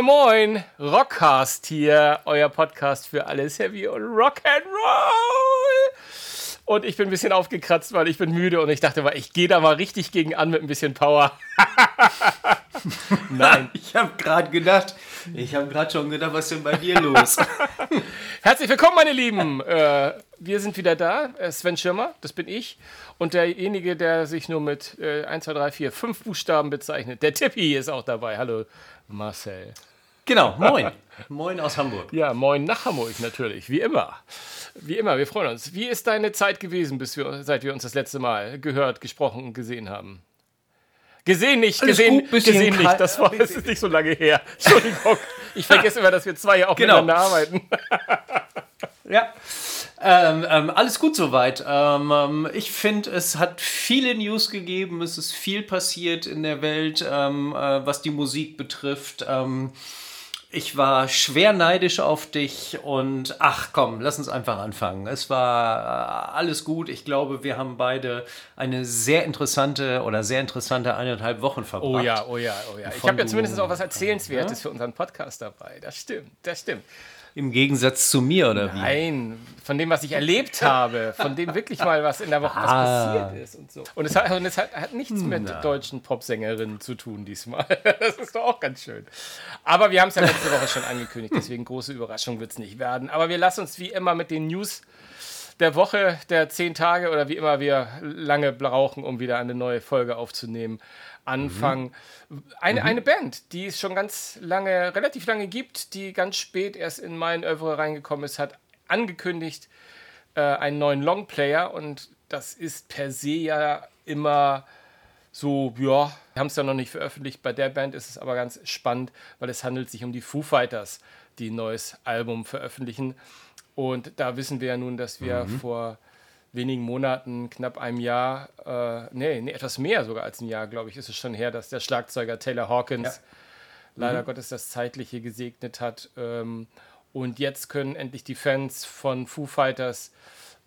Moin, moin. Rockcast hier, euer Podcast für alles Heavy und Rock'n'Roll. Und ich bin ein bisschen aufgekratzt, weil ich bin müde und ich dachte, ich gehe da mal richtig gegen an mit ein bisschen Power. Nein. ich habe gerade gedacht, ich habe gerade schon gedacht, was ist denn bei dir los? Herzlich willkommen, meine Lieben. Äh, wir sind wieder da. Äh, Sven Schirmer, das bin ich. Und derjenige, der sich nur mit äh, 1, 2, 3, 4, 5 Buchstaben bezeichnet, der Tippi ist auch dabei. Hallo, Marcel. Genau, moin. moin aus Hamburg. Ja, moin nach Hamburg natürlich, wie immer. Wie immer, wir freuen uns. Wie ist deine Zeit gewesen, bis wir, seit wir uns das letzte Mal gehört, gesprochen und gesehen haben? Gesehen nicht, Alles gesehen, gut, gesehen nicht. Das war das ist nicht so lange her. Entschuldigung. Ich vergesse immer, dass wir zwei auch genau. miteinander arbeiten. ja. Ähm, ähm, alles gut soweit. Ähm, ähm ich finde, es hat viele News gegeben. Es ist viel passiert in der Welt, ähm, äh, was die Musik betrifft. Ich war schwer neidisch auf dich und ach komm, lass uns einfach anfangen. Es war äh, alles gut. Ich glaube, wir haben beide eine sehr interessante oder sehr interessante eineinhalb Wochen verbracht. Oh ja, oh ja, oh ja. Ich habe ja zumindest auch was Erzählenswertes ja? für unseren Podcast dabei. Das stimmt, das stimmt. Im Gegensatz zu mir, oder wie? Nein, von dem, was ich erlebt habe, von dem wirklich mal was in der Woche ah. passiert ist und so. Und es hat, und es hat, hat nichts mit Na. deutschen Popsängerinnen zu tun diesmal. Das ist doch auch ganz schön. Aber wir haben es ja letzte Woche schon angekündigt, deswegen große Überraschung wird es nicht werden. Aber wir lassen uns wie immer mit den News der Woche, der zehn Tage oder wie immer wir lange brauchen, um wieder eine neue Folge aufzunehmen, anfangen. Mhm. Eine, eine Band, die es schon ganz lange, relativ lange gibt, die ganz spät erst in mein Oeuvre reingekommen ist, hat angekündigt äh, einen neuen Longplayer und das ist per se ja immer so, ja, wir haben es ja noch nicht veröffentlicht. Bei der Band ist es aber ganz spannend, weil es handelt sich um die Foo Fighters, die ein neues Album veröffentlichen. Und da wissen wir ja nun, dass wir mhm. vor wenigen Monaten, knapp einem Jahr, äh, nee, nee, etwas mehr sogar als ein Jahr, glaube ich, ist es schon her, dass der Schlagzeuger Taylor Hawkins ja. leider mhm. Gottes das Zeitliche gesegnet hat. Ähm, und jetzt können endlich die Fans von Foo Fighters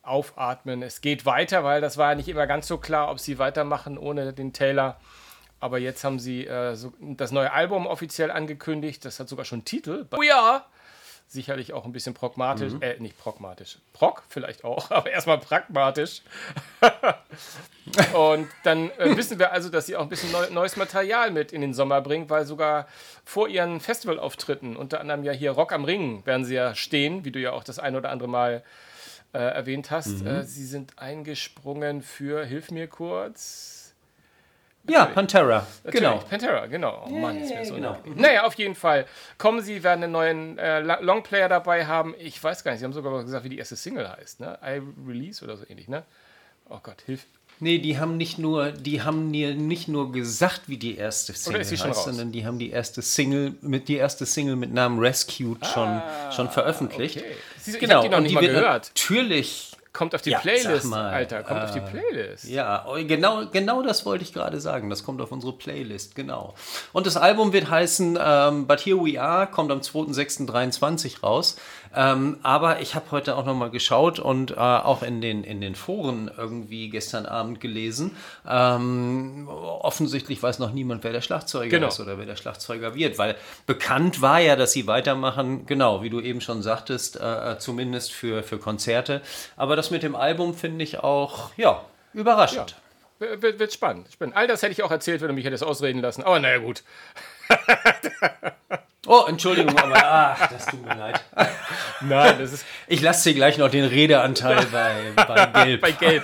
aufatmen. Es geht weiter, weil das war ja nicht immer ganz so klar, ob sie weitermachen ohne den Taylor. Aber jetzt haben sie äh, so das neue Album offiziell angekündigt. Das hat sogar schon einen Titel. We are sicherlich auch ein bisschen pragmatisch, mhm. äh, nicht pragmatisch, prog vielleicht auch, aber erstmal pragmatisch. und dann äh, wissen wir also, dass sie auch ein bisschen neu, neues Material mit in den Sommer bringen, weil sogar vor ihren Festivalauftritten, unter anderem ja hier Rock am Ring, werden sie ja stehen, wie du ja auch das ein oder andere Mal äh, erwähnt hast. Mhm. Äh, sie sind eingesprungen für, hilf mir kurz, ja, Pantera. Natürlich. Genau. Pantera, genau. Oh Mann, ist mir so genau. Naja, auf jeden Fall. Kommen sie, werden einen neuen äh, Longplayer dabei haben. Ich weiß gar nicht, sie haben sogar gesagt, wie die erste Single heißt, ne? I Release oder so ähnlich, ne? Oh Gott, hilf. Nee, die haben nicht nur, die haben nicht nur gesagt, wie die erste Single heißt, raus? sondern die haben die erste Single mit die erste Single mit Namen Rescued ah, schon, schon veröffentlicht. Okay. Sie, genau, die noch nicht mal gehört. Natürlich Kommt auf die ja, Playlist, mal, Alter. Kommt äh, auf die äh, Playlist. Ja, genau, genau das wollte ich gerade sagen. Das kommt auf unsere Playlist, genau. Und das Album wird heißen ähm, But Here We Are, kommt am 2.6.23 raus. Ähm, aber ich habe heute auch nochmal geschaut und äh, auch in den, in den Foren irgendwie gestern Abend gelesen. Ähm, offensichtlich weiß noch niemand, wer der Schlagzeuger genau. ist oder wer der Schlagzeuger wird, weil bekannt war ja, dass sie weitermachen, genau, wie du eben schon sagtest, äh, äh zumindest für, für Konzerte. Aber das mit dem Album finde ich auch, ja, überraschend. Ja. Wird, wird spannend, spannend. All das hätte ich auch erzählt, wenn du mich hättest ausreden lassen. Aber naja, gut. oh, Entschuldigung, aber ach, das tut mir leid. Nein, das ist. Ich lasse dir gleich noch den Redeanteil bei, bei Gelb. bei Gelb.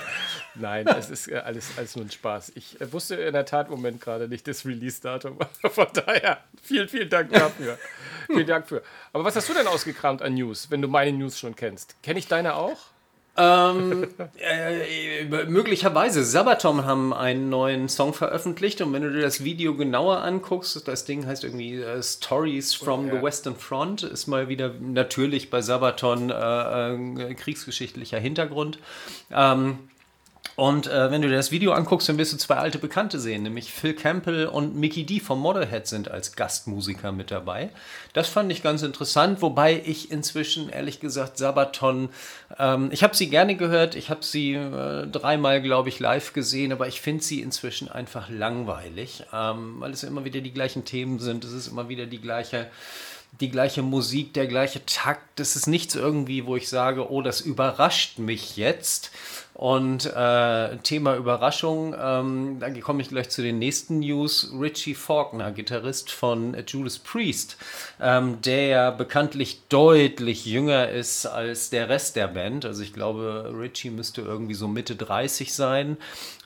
Nein, es ist äh, alles, alles nur ein Spaß. Ich äh, wusste in der Tat im Moment gerade nicht das Release-Datum. Von daher, vielen, vielen Dank dafür. vielen Dank für. Aber was hast du denn ausgekramt an News, wenn du meine News schon kennst? Kenne ich deine auch? Ähm, äh, möglicherweise. Sabaton haben einen neuen Song veröffentlicht und wenn du dir das Video genauer anguckst, das Ding heißt irgendwie uh, Stories from ja. the Western Front, ist mal wieder natürlich bei Sabaton äh, äh, kriegsgeschichtlicher Hintergrund. Ähm, Und äh, wenn du dir das Video anguckst, dann wirst du zwei alte Bekannte sehen, nämlich Phil Campbell und Mickey D vom Modelhead sind als Gastmusiker mit dabei. Das fand ich ganz interessant, wobei ich inzwischen, ehrlich gesagt, Sabaton, ähm, ich habe sie gerne gehört, ich habe sie äh, dreimal, glaube ich, live gesehen, aber ich finde sie inzwischen einfach langweilig, ähm, weil es immer wieder die gleichen Themen sind, es ist immer wieder die gleiche die gleiche Musik, der gleiche Takt. Das ist nichts irgendwie, wo ich sage, oh, das überrascht mich jetzt. Und äh, Thema Überraschung, ähm, da komme ich gleich zu den nächsten News. Richie Faulkner, Gitarrist von Judas Priest, ähm, der ja bekanntlich deutlich jünger ist als der Rest der Band. Also ich glaube, Richie müsste irgendwie so Mitte 30 sein.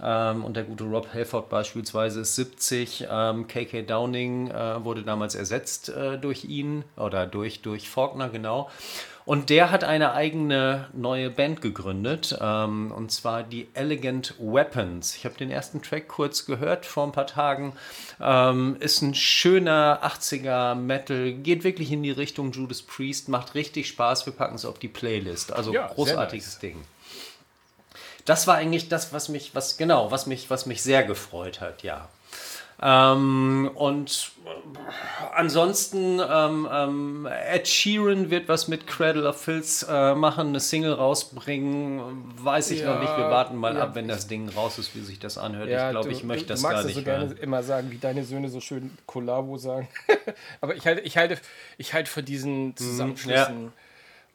Ähm, und der gute Rob Halford beispielsweise ist 70. Ähm, KK Downing äh, wurde damals ersetzt äh, durch ihn oder durch, durch Faulkner, genau. Und der hat eine eigene neue Band gegründet, ähm, und zwar die Elegant Weapons. Ich habe den ersten Track kurz gehört vor ein paar Tagen. Ähm, ist ein schöner 80er Metal, geht wirklich in die Richtung Judas Priest, macht richtig Spaß. Wir packen es auf die Playlist. Also ja, großartiges nice. Ding. Das war eigentlich das, was mich, was genau, was mich, was mich sehr gefreut hat, ja. Ähm, und ansonsten, ähm, ähm, Ed Sheeran wird was mit Cradle of Filth äh, machen, eine Single rausbringen. Weiß ich ja, noch nicht. Wir warten mal ja, ab, wenn das Ding raus ist, wie sich das anhört. Ja, ich glaube, ich möchte das gar nicht. Du magst so gerne immer sagen, wie deine Söhne so schön Kollabo sagen. Aber ich halte, ich halte, ich halte für diesen mhm, Zusammenschlüssen. Ja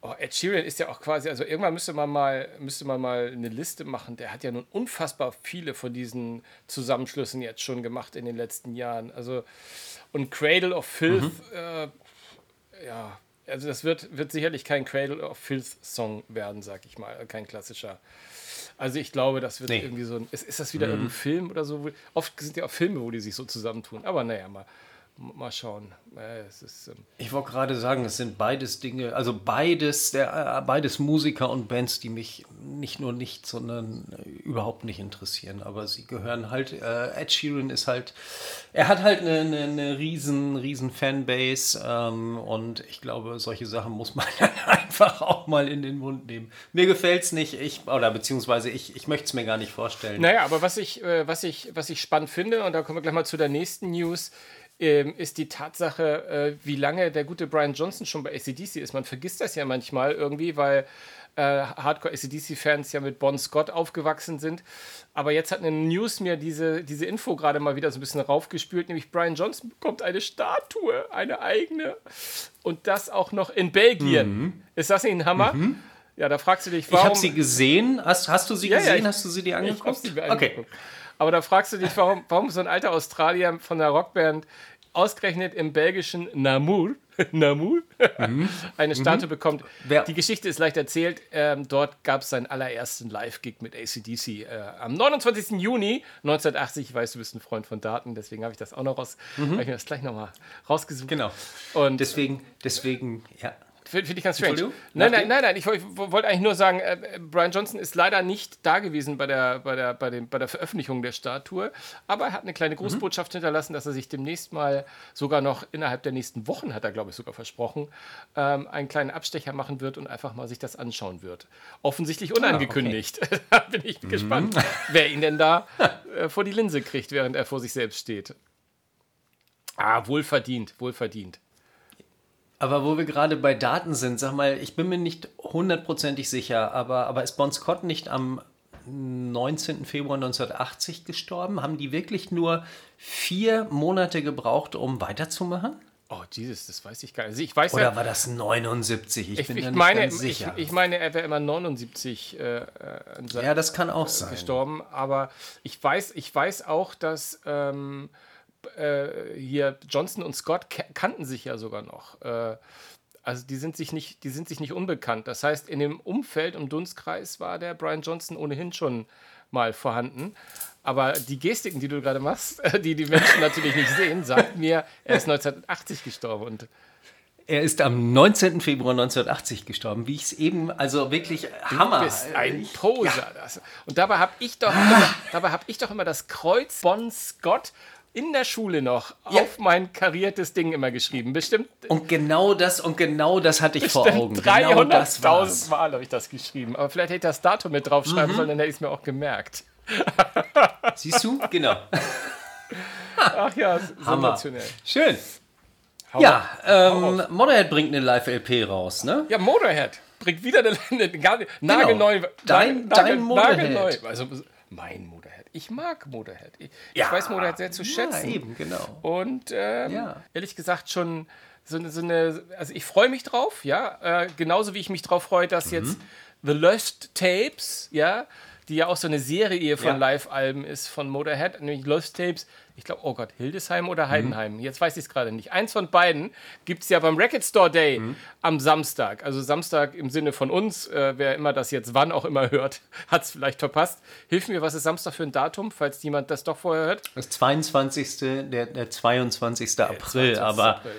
Oh, Ed Sheeran ist ja auch quasi, also irgendwann müsste man mal, müsste man mal eine Liste machen. Der hat ja nun unfassbar viele von diesen Zusammenschlüssen jetzt schon gemacht in den letzten Jahren. Also und Cradle of Filth, mhm. äh, ja, also das wird, wird sicherlich kein Cradle of Filth Song werden, sag ich mal, kein klassischer. Also ich glaube, das wird nee. irgendwie so ein, ist, ist das wieder mhm. irgendein Film oder so? Oft sind ja auch Filme, wo die sich so zusammentun. Aber naja, mal, mal schauen. Ist, ähm ich wollte gerade sagen, es sind beides Dinge, also beides, der, äh, beides Musiker und Bands, die mich nicht nur nicht, sondern äh, überhaupt nicht interessieren. Aber sie gehören halt, äh, Ed Sheeran ist halt, er hat halt eine, eine, eine riesen, riesen Fanbase ähm, und ich glaube, solche Sachen muss man einfach auch mal in den Mund nehmen. Mir gefällt es nicht, ich, oder beziehungsweise ich, ich möchte es mir gar nicht vorstellen. Naja, aber was ich, äh, was, ich, was ich spannend finde, und da kommen wir gleich mal zu der nächsten News, ähm, ist die Tatsache, äh, wie lange der gute Brian Johnson schon bei ACDC ist. Man vergisst das ja manchmal irgendwie, weil äh, Hardcore ACDC-Fans ja mit Bon Scott aufgewachsen sind. Aber jetzt hat eine News mir diese, diese Info gerade mal wieder so ein bisschen raufgespült, nämlich Brian Johnson bekommt eine Statue, eine eigene. Und das auch noch in Belgien. Mhm. Ist das nicht ein Hammer? Mhm. Ja, da fragst du dich, warum. Ich habe sie gesehen. Hast, hast du sie ja, gesehen? Ja, ich, hast du sie dir angeguckt? Ich sie mir angeguckt. Okay. Aber da fragst du dich, warum, warum so ein alter Australier von der Rockband ausgerechnet im belgischen Namur, Namur mhm. eine Statue mhm. bekommt. Wer? Die Geschichte ist leicht erzählt. Ähm, dort gab es seinen allerersten Live-Gig mit ACDC äh, am 29. Juni 1980. Ich weiß, du bist ein Freund von Daten, deswegen habe ich das auch noch raus. Mhm. Habe ich mir das gleich nochmal rausgesucht. Genau. Und deswegen, deswegen, ja. Finde ich ganz strange. Nein, nein, nein, nein. Ich wollte eigentlich nur sagen, äh, Brian Johnson ist leider nicht da gewesen bei der, bei, der, bei, dem, bei der Veröffentlichung der Statue, aber er hat eine kleine. Grußbotschaft mhm. hinterlassen, dass er sich demnächst mal sogar noch innerhalb der nächsten Wochen, hat er glaube ich sogar versprochen, ähm, einen kleinen Abstecher machen wird und einfach mal sich das anschauen wird. Offensichtlich unangekündigt. Ah, okay. da bin ich mhm. gespannt, wer ihn denn da äh, vor die Linse kriegt, während er vor sich selbst steht. Ah, wohlverdient, wohlverdient. Aber wo wir gerade bei Daten sind, sag mal, ich bin mir nicht hundertprozentig sicher, aber, aber ist Bon Scott nicht am 19. Februar 1980 gestorben? Haben die wirklich nur vier Monate gebraucht, um weiterzumachen? Oh, Jesus, das weiß ich gar nicht. Also ich weiß Oder ja, war das 79? Ich, ich bin ich meine, ganz sicher. Ich, ich, meine, er wäre immer 79 äh, äh ja, das kann auch sein. gestorben. Aber ich weiß, ich weiß auch, dass ähm, äh, hier Johnson und Scott kannten sich ja sogar noch. Äh, also die sind sich nicht, die sind sich nicht unbekannt. Das heißt, in dem Umfeld im Dunstkreis war der Brian Johnson ohnehin schon mal vorhanden. Aber die Gestiken, die du gerade machst, die die Menschen natürlich nicht sehen, sagt mir, er ist 1980 gestorben und er ist am 19. Februar 1980 gestorben, wie ich es eben, also wirklich Hammer. Du bist ein Poser. Ja. Und dabei habe ich, doch immer, dabei hab ich doch immer das Kreuz Bon Scott in der Schule noch ja. auf mein kariertes Ding immer geschrieben. Bestimmt. Und genau das, und genau das hatte ich vor Augen. 300.000 genau Mal habe ich das geschrieben. Aber vielleicht hätte ich das Datum mit draufschreiben mhm. sollen, dann hätte ich es mir auch gemerkt. Siehst du? Genau. Ach ja, sensationell. Schön. Hau Ja, ähm, Motorhead bringt eine Live-LP raus, ne? Ja, Motorhead bringt wieder eine, eine, eine nagelneu. Genau. Dein- dein Motorhead. nagelneu. Also mein Motorhead. Ich mag Motorhead. Ich, ich Ja. weiß Motorhead sehr zu schätzen. Ja, eben, genau. Und ähm, Ja. ehrlich gesagt schon so eine, so eine also ich freue mich drauf, ja, äh, genauso wie ich mich drauf freue, Mhm. dass jetzt The Lost Tapes, ja, die ja auch so eine Serie von Ja. Live-Alben ist von Motorhead, nämlich Lost Tapes, ich glaube, oh Gott, Hildesheim Mhm. oder Heidenheim, jetzt weiß ich es gerade nicht. Eins von beiden gibt es ja beim Record Store Day Mhm. am Samstag, also Samstag im Sinne von uns, äh, wer immer das jetzt wann auch immer hört, hat es vielleicht verpasst. Hilf mir, was ist Samstag für ein Datum, falls jemand das doch vorher hört? Das 22. Der, der 22. April, 22. aber April.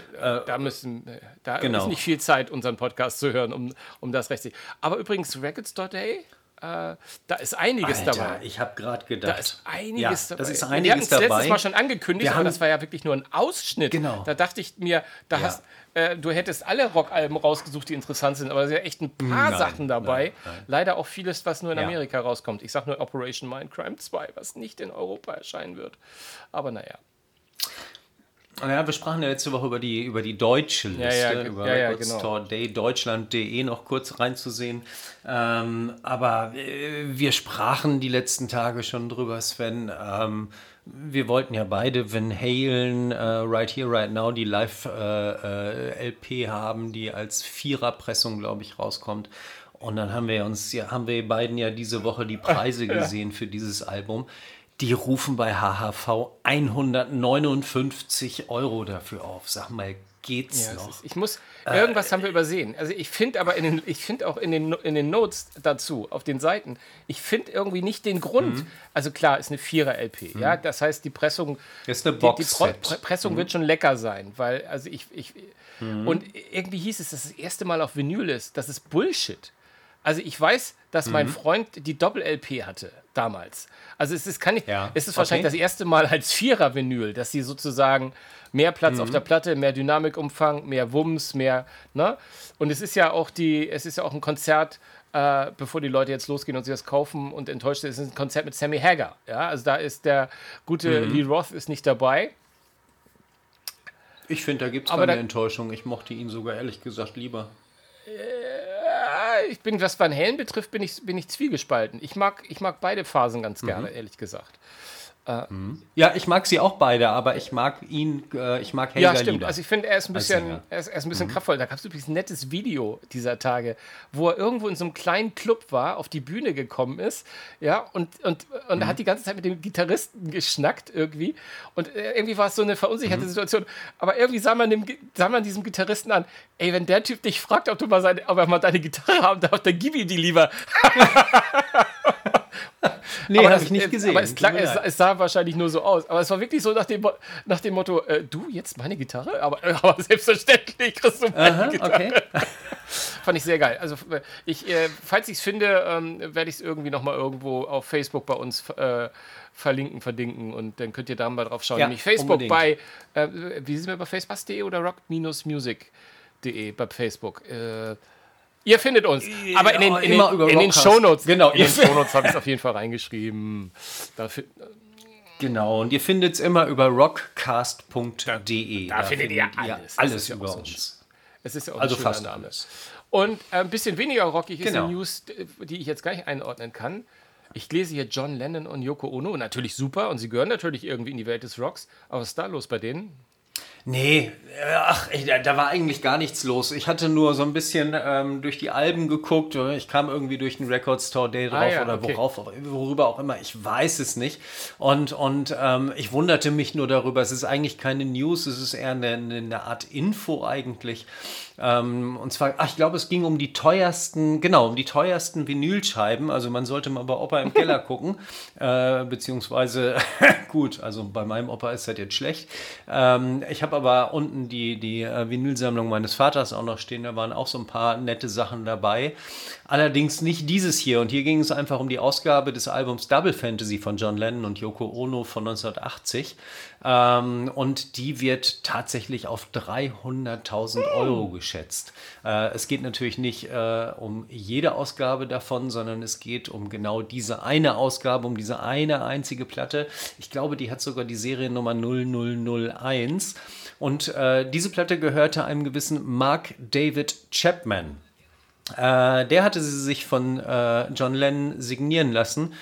Äh, da müssen, äh, da genau. ist nicht viel Zeit, unseren Podcast zu hören, um, um das rechtlich. Aber übrigens, Records Day, äh, da ist einiges Alter, dabei. ich habe gerade gedacht. Da ist einiges ja, dabei. Das ist wir hatten einiges es letztes. Mal schon angekündigt, aber das war ja wirklich nur ein Ausschnitt. Genau. Da dachte ich mir, da Ja. hast, äh, du hättest alle Rockalben rausgesucht, die interessant sind, aber es sind ja echt ein paar Nein, Sachen dabei. nein, nein. Leider auch vieles, was nur in Ja. Amerika rauskommt. Ich sage nur Operation Mindcrime 2, was nicht in Europa erscheinen wird. Aber naja. Ja, wir sprachen ja letzte Woche über die, über die deutsche Liste, Ja, ja, über ja, ja, genau. Deutschland.de noch kurz reinzusehen. Ähm, aber äh, wir sprachen die letzten Tage schon drüber, Sven. Ähm, wir wollten ja beide Van Halen, äh, Right Here, Right Now, die Live-LP haben, die als Viererpressung, glaube ich, rauskommt. Und dann haben wir uns, ja, haben wir beiden ja diese Woche die Preise gesehen für dieses Album. Die rufen bei HHV 159 Euro dafür auf. Sag mal, geht's Ja, noch? ist, ich muss, irgendwas haben wir übersehen. Also ich finde aber in den, ich finde auch in den, in den Notes dazu, auf den Seiten, ich finde irgendwie nicht den Grund. Mhm. Also klar, ist eine Vierer-LP, ja, das heißt, die Pressung, ist eine die, die. Pre Pressung wird schon lecker sein, weil, also ich, ich und irgendwie hieß es, dass das erste Mal auf Vinyl ist, das ist Bullshit. Also ich weiß, dass Mhm. mein Freund die Doppel-LP hatte damals. Also es ist, kann ich, Ja, es ist wahrscheinlich okay. das erste Mal als Vierer-Vinyl, dass sie sozusagen mehr Platz Mhm. auf der Platte, mehr Dynamikumfang, mehr Wumms, mehr, ne? Und es ist ja auch die, es ist ja auch ein Konzert, äh, bevor die Leute jetzt losgehen und sich das kaufen und enttäuscht sind, es ist ein Konzert mit Sammy Hagar. Ja, also da ist der gute Mhm. Lee Roth ist nicht dabei. Ich finde, da gibt es keine Enttäuschung. Ich mochte ihn sogar ehrlich gesagt lieber. Äh, Ich bin, was Van Halen betrifft, bin ich, bin ich zwiegespalten. Ich mag, ich mag beide Phasen ganz Mhm. gerne, ehrlich gesagt. Ja, ich mag sie auch beide, aber ich mag ihn, äh, ich mag Helga Ja, stimmt. lieber. Also ich finde, er ist ein bisschen, er ist, er ist ein bisschen kraftvoll. Da gab es übrigens ein nettes Video dieser Tage, wo er irgendwo in so einem kleinen Club war, auf die Bühne gekommen ist, ja, und, und, und hat die ganze Zeit mit dem Gitarristen geschnackt irgendwie. Und äh, irgendwie war es so eine verunsicherte Situation. Aber irgendwie sah man, dem, sah man diesem Gitarristen an, ey, wenn der Typ dich fragt, ob du mal seine, ob er mal deine Gitarre haben darf, dann gib ihm die lieber. nee, habe ich nicht es- gesehen. Aber es, klang, es, es sah wahrscheinlich nur so aus. Aber es war wirklich so nach dem, nach dem Motto: äh, Du, jetzt meine Gitarre? Aber, aber selbstverständlich kriegst du meine Aha, Gitarre. okay. Fand ich sehr geil. Also, äh, ich, äh, falls ich es finde, ähm, werde ich es irgendwie nochmal irgendwo auf Facebook bei uns äh, verlinken, verdinken und dann könnt ihr da mal drauf schauen. Ja, Nämlich Facebook unbedingt. bei, äh, wie sind wir bei Facebook.de oder rock-music.de bei Facebook. Äh, Ihr findet uns. Aber in den, in immer den, in den. Shownotes. Genau, In den Shownotes habe ich es auf jeden Fall reingeschrieben. Dafür, Genau, und ihr findet es immer über rockcast.de. Da findet ihr alles. Alles über so uns. Es ist ja auch Also ein fast Name. alles. Und äh, ein bisschen weniger rockig ist Genau. eine News, die ich jetzt gar nicht einordnen kann. Ich lese hier John Lennon und Yoko Ono. Natürlich super und sie gehören natürlich irgendwie in die Welt des Rocks. Aber was ist da los bei denen? Nee, äh, ach, da, war eigentlich gar nichts los. Ich hatte nur so ein bisschen ähm, durch die Alben geguckt. Ich kam irgendwie durch den Record Store Day drauf Ah ja, oder okay. worauf, worüber auch immer. Ich weiß es nicht. Und, und ähm, ich wunderte mich nur darüber. Es ist eigentlich keine News, es ist eher eine, eine- eine Art Info eigentlich. Ähm, und zwar, ach, ich glaube, es ging um die teuersten, genau, um die teuersten Vinylscheiben. Also man sollte mal bei Opa im Keller gucken. Äh, beziehungsweise, gut, also bei meinem Opa ist das jetzt schlecht. Ähm, ich habe aber unten die, die äh, Vinylsammlung meines Vaters auch noch stehen. Da waren auch so ein paar nette Sachen dabei. Allerdings nicht dieses hier. Und hier ging es einfach um die Ausgabe des Albums Double Fantasy von John Lennon und Yoko Ono von 1980. Ähm, und die wird tatsächlich auf 300.000 Euro geschätzt. Äh, es geht natürlich nicht äh, um jede Ausgabe davon, sondern es geht um genau diese eine Ausgabe, um diese eine einzige Platte. Ich glaube, die hat sogar die Seriennummer 0001. Und äh, diese Platte gehörte einem gewissen Mark David Chapman. Äh, der hatte sie sich von äh, John Lennon signieren lassen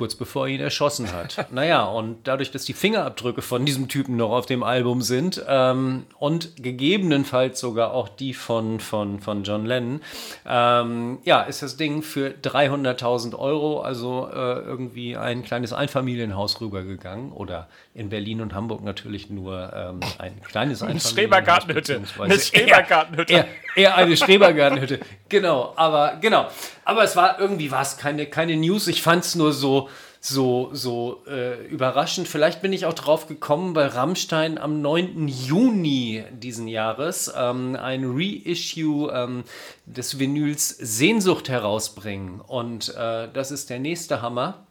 kurz bevor er ihn erschossen hat. naja, und dadurch, dass die Fingerabdrücke von diesem Typen noch auf dem Album sind ähm, und gegebenenfalls sogar auch die von, von, von John Lennon, ähm, ja, ist das Ding für 300.000 Euro, also äh, irgendwie ein kleines Einfamilienhaus rübergegangen oder in Berlin und Hamburg natürlich nur ähm, ein kleines Einfamilienhaus. Eine Schrebergartenhütte. Eine Schrebergartenhütte. Eher, eher, eine Schrebergartenhütte. genau, aber genau. Aber es war irgendwie was, keine, keine News. Ich fand es nur so, so, so äh, überraschend. Vielleicht bin ich auch drauf gekommen, weil Rammstein am 9. Juni diesen Jahres ähm, ein Reissue ähm, des Vinyls Sehnsucht herausbringen. Und äh, das ist der nächste Hammer.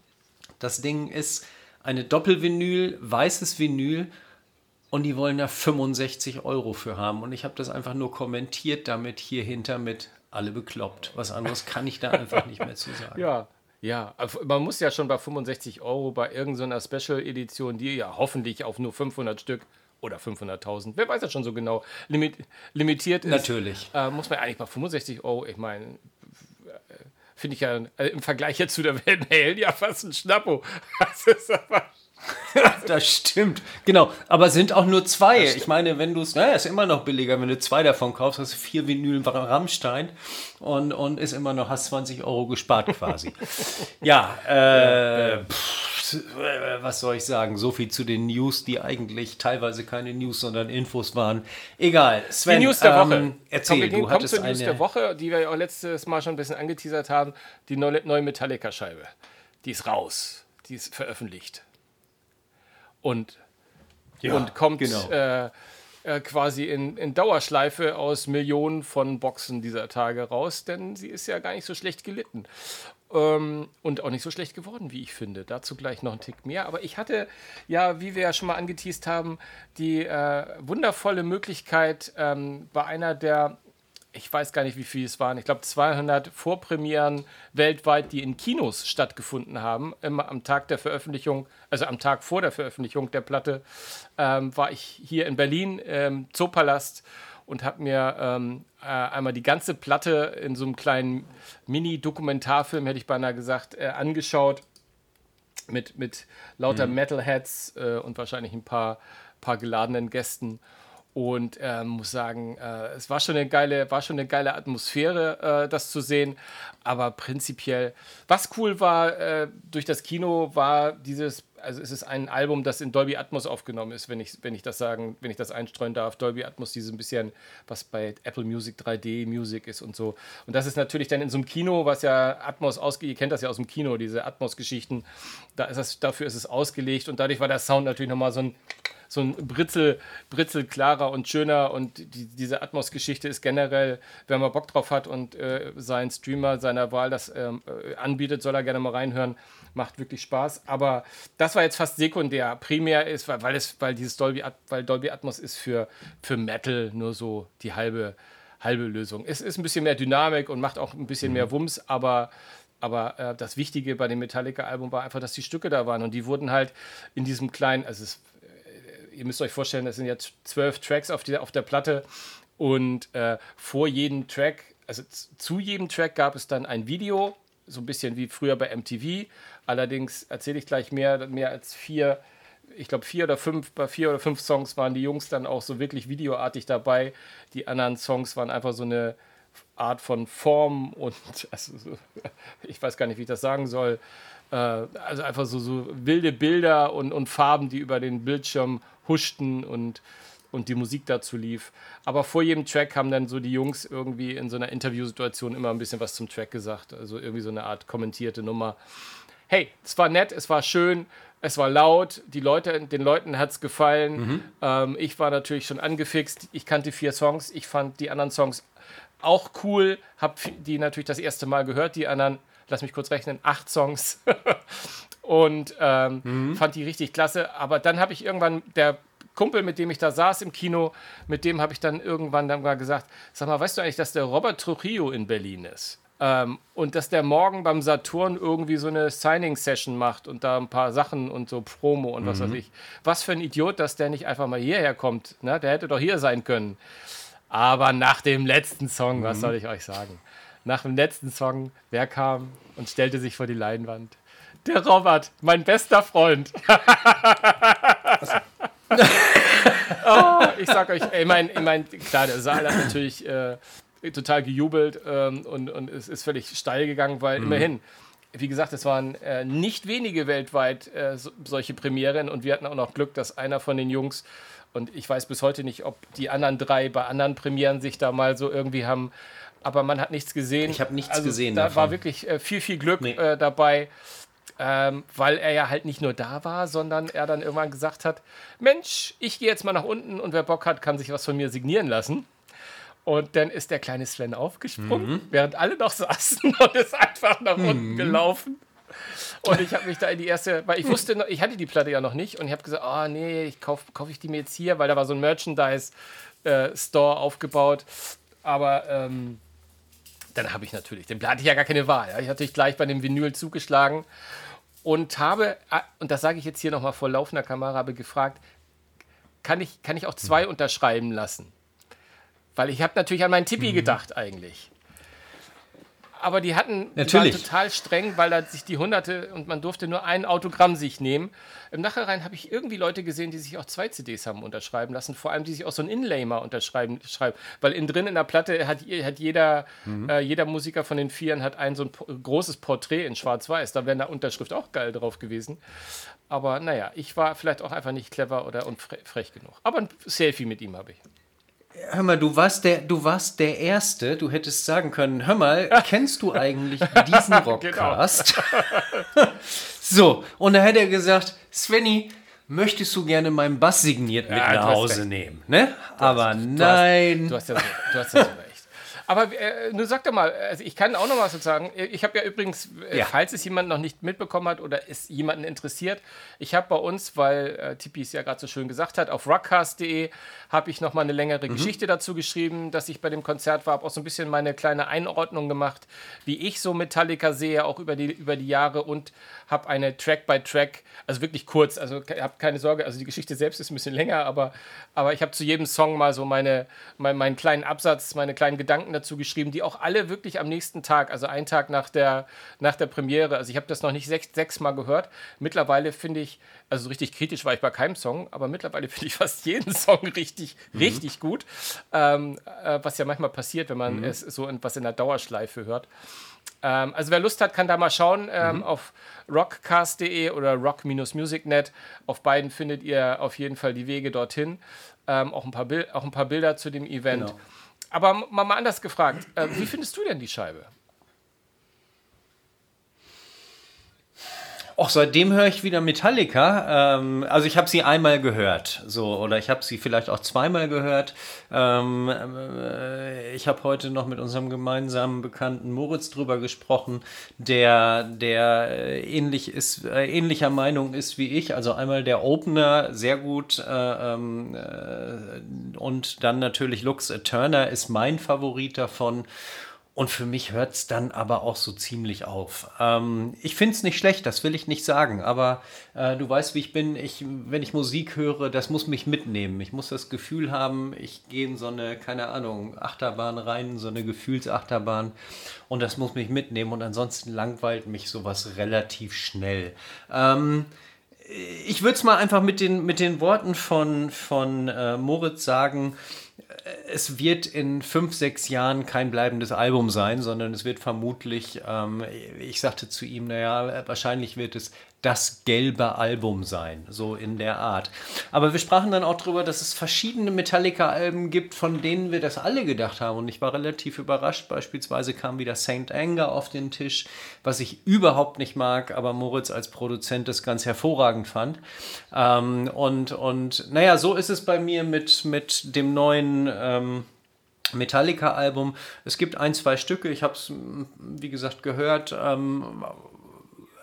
Das Ding ist eine Doppelvinyl, weißes Vinyl. Und die wollen da 65 Euro für haben. Und ich habe das einfach nur kommentiert damit hier hinter mit alle bekloppt. Was anderes kann ich da einfach nicht mehr zu sagen. Ja, ja, man muss ja schon bei 65 Euro bei irgendeiner Special-Edition, die ja hoffentlich auf nur 500 Stück oder 500.000, wer weiß ja schon so genau, limit, limitiert ist. Natürlich. Äh, muss man eigentlich bei 65 Euro, ich meine, äh, finde ich ja äh, im Vergleich jetzt zu der Welt ja fast ein Schnappo. Das ist aber das stimmt. Genau. Aber sind auch nur zwei. Ich meine, wenn du es, naja, ist immer noch billiger, wenn du zwei davon kaufst, hast du vier Vinyl Rammstein und, und ist immer noch, hast 20 Euro gespart quasi. ja, äh, pff, was soll ich sagen? So viel zu den News, die eigentlich teilweise keine News, sondern Infos waren. Egal. Sven, die News der Woche. Ähm, erzähl, Komm, wir du hattest zur News der Woche, die wir ja auch letztes Mal schon ein bisschen angeteasert haben. Die neue Metallica-Scheibe. Die ist raus. Die ist veröffentlicht und, ja, und kommt genau. äh, äh, quasi in, in Dauerschleife aus Millionen von Boxen dieser Tage raus, denn sie ist ja gar nicht so schlecht gelitten. Ähm, und auch nicht so schlecht geworden, wie ich finde. Dazu gleich noch ein Tick mehr. Aber ich hatte ja, wie wir ja schon mal angeteased haben, die äh, wundervolle Möglichkeit, ähm, bei einer der ich weiß gar nicht, wie viel es waren, ich glaube 200 Vorpremieren weltweit, die in Kinos stattgefunden haben. Immer am Tag der Veröffentlichung, also am Tag vor der Veröffentlichung der Platte, ähm, war ich hier in Berlin im ähm, Zoopalast und habe mir ähm, äh, einmal die ganze Platte in so einem kleinen Mini-Dokumentarfilm, hätte ich beinahe gesagt, äh, angeschaut. Mit, mit lauter mhm. Metalheads äh, und wahrscheinlich ein paar, paar geladenen Gästen. Und äh, muss sagen, äh, es war schon eine geile, war schon eine geile Atmosphäre, äh, das zu sehen. Aber prinzipiell, was cool war äh, durch das Kino, war dieses, also es ist ein Album, das in Dolby Atmos aufgenommen ist, wenn ich, wenn ich das sagen, wenn ich das einstreuen darf. Dolby Atmos, dieses ein bisschen, was bei Apple Music 3D Music ist und so. Und das ist natürlich dann in so einem Kino, was ja Atmos ausge, ihr kennt das ja aus dem Kino, diese Atmos-Geschichten. Da ist das, dafür ist es ausgelegt und dadurch war der Sound natürlich nochmal so ein so ein Britzel, Britzel klarer und schöner und die, diese Atmos-Geschichte ist generell, wenn man Bock drauf hat und äh, sein Streamer seiner Wahl das ähm, äh, anbietet, soll er gerne mal reinhören. Macht wirklich Spaß. Aber das war jetzt fast sekundär. Primär ist, weil, weil, es, weil dieses Dolby, weil Dolby Atmos ist für, für Metal nur so die halbe, halbe Lösung. Es ist ein bisschen mehr Dynamik und macht auch ein bisschen mhm. mehr Wumms, aber aber äh, das Wichtige bei dem Metallica-Album war einfach, dass die Stücke da waren und die wurden halt in diesem kleinen, also es ihr müsst euch vorstellen, das sind jetzt zwölf Tracks auf, die, auf der Platte und äh, vor jedem Track, also zu jedem Track gab es dann ein Video, so ein bisschen wie früher bei MTV. Allerdings erzähle ich gleich mehr, mehr als vier, ich glaube vier oder fünf, bei vier oder fünf Songs waren die Jungs dann auch so wirklich videoartig dabei. Die anderen Songs waren einfach so eine Art von Form und also, ich weiß gar nicht, wie ich das sagen soll. Äh, also einfach so, so wilde Bilder und, und Farben, die über den Bildschirm huschten und, und die Musik dazu lief. Aber vor jedem Track haben dann so die Jungs irgendwie in so einer Interviewsituation immer ein bisschen was zum Track gesagt. Also irgendwie so eine Art kommentierte Nummer. Hey, es war nett, es war schön, es war laut, die Leute, den Leuten hat es gefallen. Mhm. Ähm, ich war natürlich schon angefixt. Ich kannte vier Songs. Ich fand die anderen Songs auch cool. Hab die natürlich das erste Mal gehört, die anderen lass mich kurz rechnen, acht Songs. und ähm, mhm. fand die richtig klasse. Aber dann habe ich irgendwann, der Kumpel, mit dem ich da saß im Kino, mit dem habe ich dann irgendwann dann mal gesagt, sag mal, weißt du eigentlich, dass der Robert Trujillo in Berlin ist? Ähm, und dass der morgen beim Saturn irgendwie so eine Signing-Session macht und da ein paar Sachen und so Promo und was mhm. weiß ich. Was für ein Idiot, dass der nicht einfach mal hierher kommt. Ne? Der hätte doch hier sein können. Aber nach dem letzten Song, mhm. was soll ich euch sagen? Nach dem letzten Song, wer kam und stellte sich vor die Leinwand? Der Robert, mein bester Freund. oh, ich sag euch, ich meine, ich mein, klar, der Saal hat natürlich äh, total gejubelt ähm, und, und es ist völlig steil gegangen, weil mhm. immerhin, wie gesagt, es waren äh, nicht wenige weltweit äh, so, solche Premieren und wir hatten auch noch Glück, dass einer von den Jungs und ich weiß bis heute nicht, ob die anderen drei bei anderen Premieren sich da mal so irgendwie haben, aber man hat nichts gesehen. Ich habe nichts also, gesehen. Da davon. war wirklich äh, viel, viel Glück nee. Äh, dabei. Ähm, weil er ja halt nicht nur da war, sondern er dann irgendwann gesagt hat: Mensch, ich gehe jetzt mal nach unten und wer Bock hat, kann sich was von mir signieren lassen. Und dann ist der kleine Sven aufgesprungen, mhm. während alle noch saßen und ist einfach nach mhm. unten gelaufen. Und ich habe mich da in die erste, weil ich wusste, noch, ich hatte die Platte ja noch nicht und ich habe gesagt, oh nee, ich kaufe kauf ich die mir jetzt hier, weil da war so ein Merchandise-Store äh, aufgebaut. Aber ähm, dann habe ich natürlich, dann hatte ich ja gar keine Wahl. Ich hatte natürlich gleich bei dem Vinyl zugeschlagen und habe, ah, und das sage ich jetzt hier nochmal vor laufender Kamera, habe gefragt, kann ich, kann ich auch zwei unterschreiben lassen? Weil ich habe natürlich an meinen Tippi mhm. gedacht eigentlich. Aber die hatten die waren total streng, weil da sich die Hunderte und man durfte nur ein Autogramm sich nehmen. Im Nachhinein habe ich irgendwie Leute gesehen, die sich auch zwei CDs haben unterschreiben lassen, vor allem die sich auch so ein Inlay mal unterschreiben, schreiben. weil innen drin in der Platte hat, hat jeder, mhm. äh, jeder Musiker von den Vieren hat ein so ein großes Porträt in Schwarz-Weiß. Da wäre eine Unterschrift auch geil drauf gewesen. Aber naja, ich war vielleicht auch einfach nicht clever oder frech genug. Aber ein Selfie mit ihm habe ich. Hör mal, du warst der, du warst der Erste. Du hättest sagen können, hör mal, kennst du eigentlich diesen. Rockcast? Genau. so, und da hätte er gesagt, Svenny, möchtest du gerne meinen Bass signiert mit ja, nach Hause nehmen? Ne? Aber hast, nein. Du hast, du hast ja so, du hast ja so aber äh, nur sag doch mal, also ich kann auch noch was sagen. Ich habe ja übrigens, äh, ja. falls es jemand noch nicht mitbekommen hat oder es jemanden interessiert, ich habe bei uns, weil äh, Tippi es ja gerade so schön gesagt hat, auf rockcast.de habe ich noch mal eine längere mhm. Geschichte dazu geschrieben, dass ich bei dem Konzert war, habe auch so ein bisschen meine kleine Einordnung gemacht, wie ich so Metallica sehe, auch über die, über die Jahre und habe eine Track by Track, also wirklich kurz, also habt keine Sorge, also die Geschichte selbst ist ein bisschen länger, aber, aber ich habe zu jedem Song mal so meine, mein, meinen kleinen Absatz, meine kleinen Gedanken dazu geschrieben, die auch alle wirklich am nächsten Tag, also einen Tag nach der, nach der Premiere, also ich habe das noch nicht sechs, sechs Mal gehört. Mittlerweile finde ich, also so richtig kritisch war ich bei keinem Song, aber mittlerweile finde ich fast jeden Song richtig, mhm. richtig gut. Ähm, äh, was ja manchmal passiert, wenn man mhm. es so in, was in der Dauerschleife hört. Ähm, also wer Lust hat, kann da mal schauen ähm, mhm. auf rockcast.de oder rock-musicnet. Auf beiden findet ihr auf jeden Fall die Wege dorthin. Ähm, auch, ein paar auch ein paar Bilder zu dem Event. Genau. Aber mal, anders gefragt, äh, wie findest du denn die Scheibe? Auch seitdem höre ich wieder Metallica. Ähm, also ich habe sie einmal gehört, so oder ich habe sie vielleicht auch zweimal gehört. Ähm, äh, ich habe heute noch mit unserem gemeinsamen Bekannten Moritz drüber gesprochen, der der äh, ähnlich ist, äh, ähnlicher Meinung ist wie ich. Also einmal der Opener sehr gut äh, ähm, äh, und dann natürlich Lux Eterna ist mein Favorit davon. Und für mich hört es dann aber auch so ziemlich auf. Ähm, ich finde es nicht schlecht, das will ich nicht sagen, aber äh, du weißt, wie ich bin. Ich, wenn ich Musik höre, das muss mich mitnehmen. Ich muss das Gefühl haben, ich gehe in so eine, keine Ahnung, Achterbahn rein, so eine Gefühlsachterbahn und das muss mich mitnehmen und ansonsten langweilt mich sowas relativ schnell. Ähm, ich würde es mal einfach mit den, mit den Worten von, von äh, Moritz sagen, es wird in fünf, sechs Jahren kein bleibendes Album sein, sondern es wird vermutlich, ähm, ich sagte zu ihm, naja, wahrscheinlich wird es das gelbe Album sein, so in der Art. Aber wir sprachen dann auch darüber, dass es verschiedene Metallica-Alben gibt, von denen wir das alle gedacht haben. Und ich war relativ überrascht. Beispielsweise kam wieder Saint Anger auf den Tisch, was ich überhaupt nicht mag, aber Moritz als Produzent das ganz hervorragend fand. Ähm, und, und naja, so ist es bei mir mit, mit dem neuen. Ähm, Metallica-Album. Es gibt ein, zwei Stücke, ich habe es, wie gesagt, gehört. Ähm,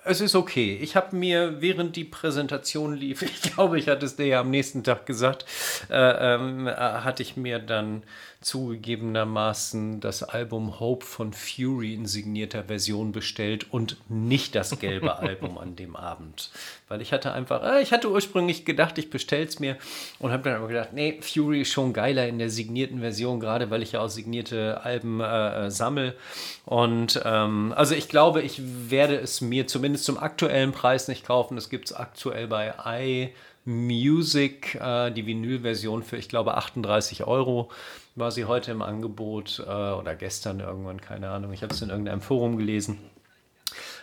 es ist okay. Ich habe mir, während die Präsentation lief, ich glaube, ich hatte es dir ja am nächsten Tag gesagt, äh, ähm, äh, hatte ich mir dann zugegebenermaßen das Album Hope von Fury in signierter Version bestellt und nicht das gelbe Album an dem Abend. Weil ich hatte einfach, äh, ich hatte ursprünglich gedacht, ich bestelle es mir und habe dann aber gedacht, nee, Fury ist schon geiler in der signierten Version, gerade weil ich ja auch signierte Alben äh, äh sammle. Und ähm, also ich glaube, ich werde es mir zumindest zum aktuellen Preis nicht kaufen. Es gibt es aktuell bei i Music, äh, die Vinylversion für, ich glaube, 38 Euro war sie heute im Angebot äh, oder gestern irgendwann, keine Ahnung. Ich habe es in irgendeinem Forum gelesen.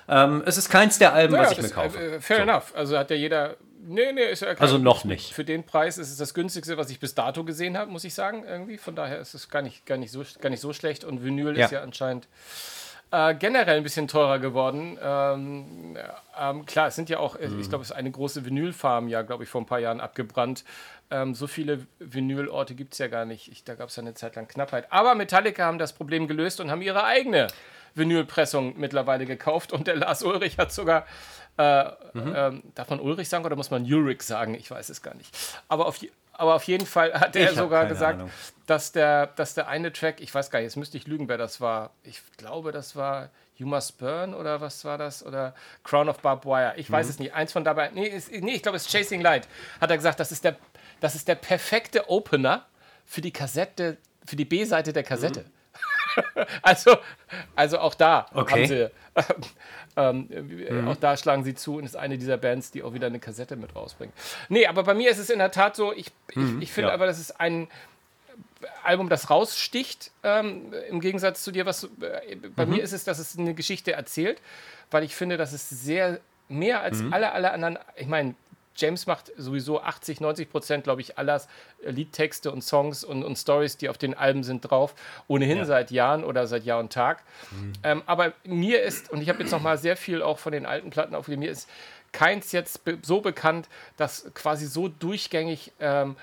Ähm, es ist keins der Alben, naja, was ich mir kaufe. Äh, fair so. enough. Also hat ja jeder. Nee, nee, ist ja kein, Also noch nicht. Für den Preis ist es das günstigste, was ich bis dato gesehen habe, muss ich sagen, irgendwie. Von daher ist es gar nicht, gar nicht, so, gar nicht so schlecht. Und Vinyl ja. ist ja anscheinend äh, generell ein bisschen teurer geworden. Ähm, ähm, klar, es sind ja auch, mhm. ich glaube, es ist eine große Vinylfarm, ja, glaube ich, vor ein paar Jahren abgebrannt. Ähm, so viele Vinylorte gibt es ja gar nicht. Ich, da gab es ja eine Zeit lang Knappheit. Aber Metallica haben das Problem gelöst und haben ihre eigene Vinylpressung mittlerweile gekauft. Und der Lars Ulrich hat sogar, äh, mhm. ähm, darf man Ulrich sagen oder muss man Ulrich sagen? Ich weiß es gar nicht. Aber auf, aber auf jeden Fall hat er sogar gesagt, dass der, dass der eine Track, ich weiß gar nicht, jetzt müsste ich lügen, wer das war. Ich glaube, das war You Must Burn oder was war das? Oder Crown of Barbed Wire. Ich weiß mhm. es nicht. Eins von dabei. Nee, ist, nee ich glaube, es ist Chasing Light. Hat er gesagt, das ist der, das ist der perfekte Opener für die Kassette, für die B-Seite der Kassette. Mhm. also, also auch da okay. haben sie, ähm, mhm. auch da schlagen sie zu und ist eine dieser Bands, die auch wieder eine Kassette mit rausbringt. Nee, aber bei mir ist es in der Tat so, ich, mhm. ich, ich finde ja. aber, das ist ein Album, das raussticht, ähm, im Gegensatz zu dir, was äh, bei mhm. mir ist es, dass es eine Geschichte erzählt, weil ich finde, dass es sehr mehr als mhm. alle, alle anderen, ich meine, James macht sowieso 80, 90 Prozent, glaube ich, aller Liedtexte und Songs und, und Stories, die auf den Alben sind, drauf. Ohnehin ja. seit Jahren oder seit Jahr und Tag. Mhm. Ähm, aber mir ist, und ich habe jetzt noch mal sehr viel auch von den alten Platten aufgelegt, mir ist keins jetzt so bekannt, dass quasi so durchgängig ähm,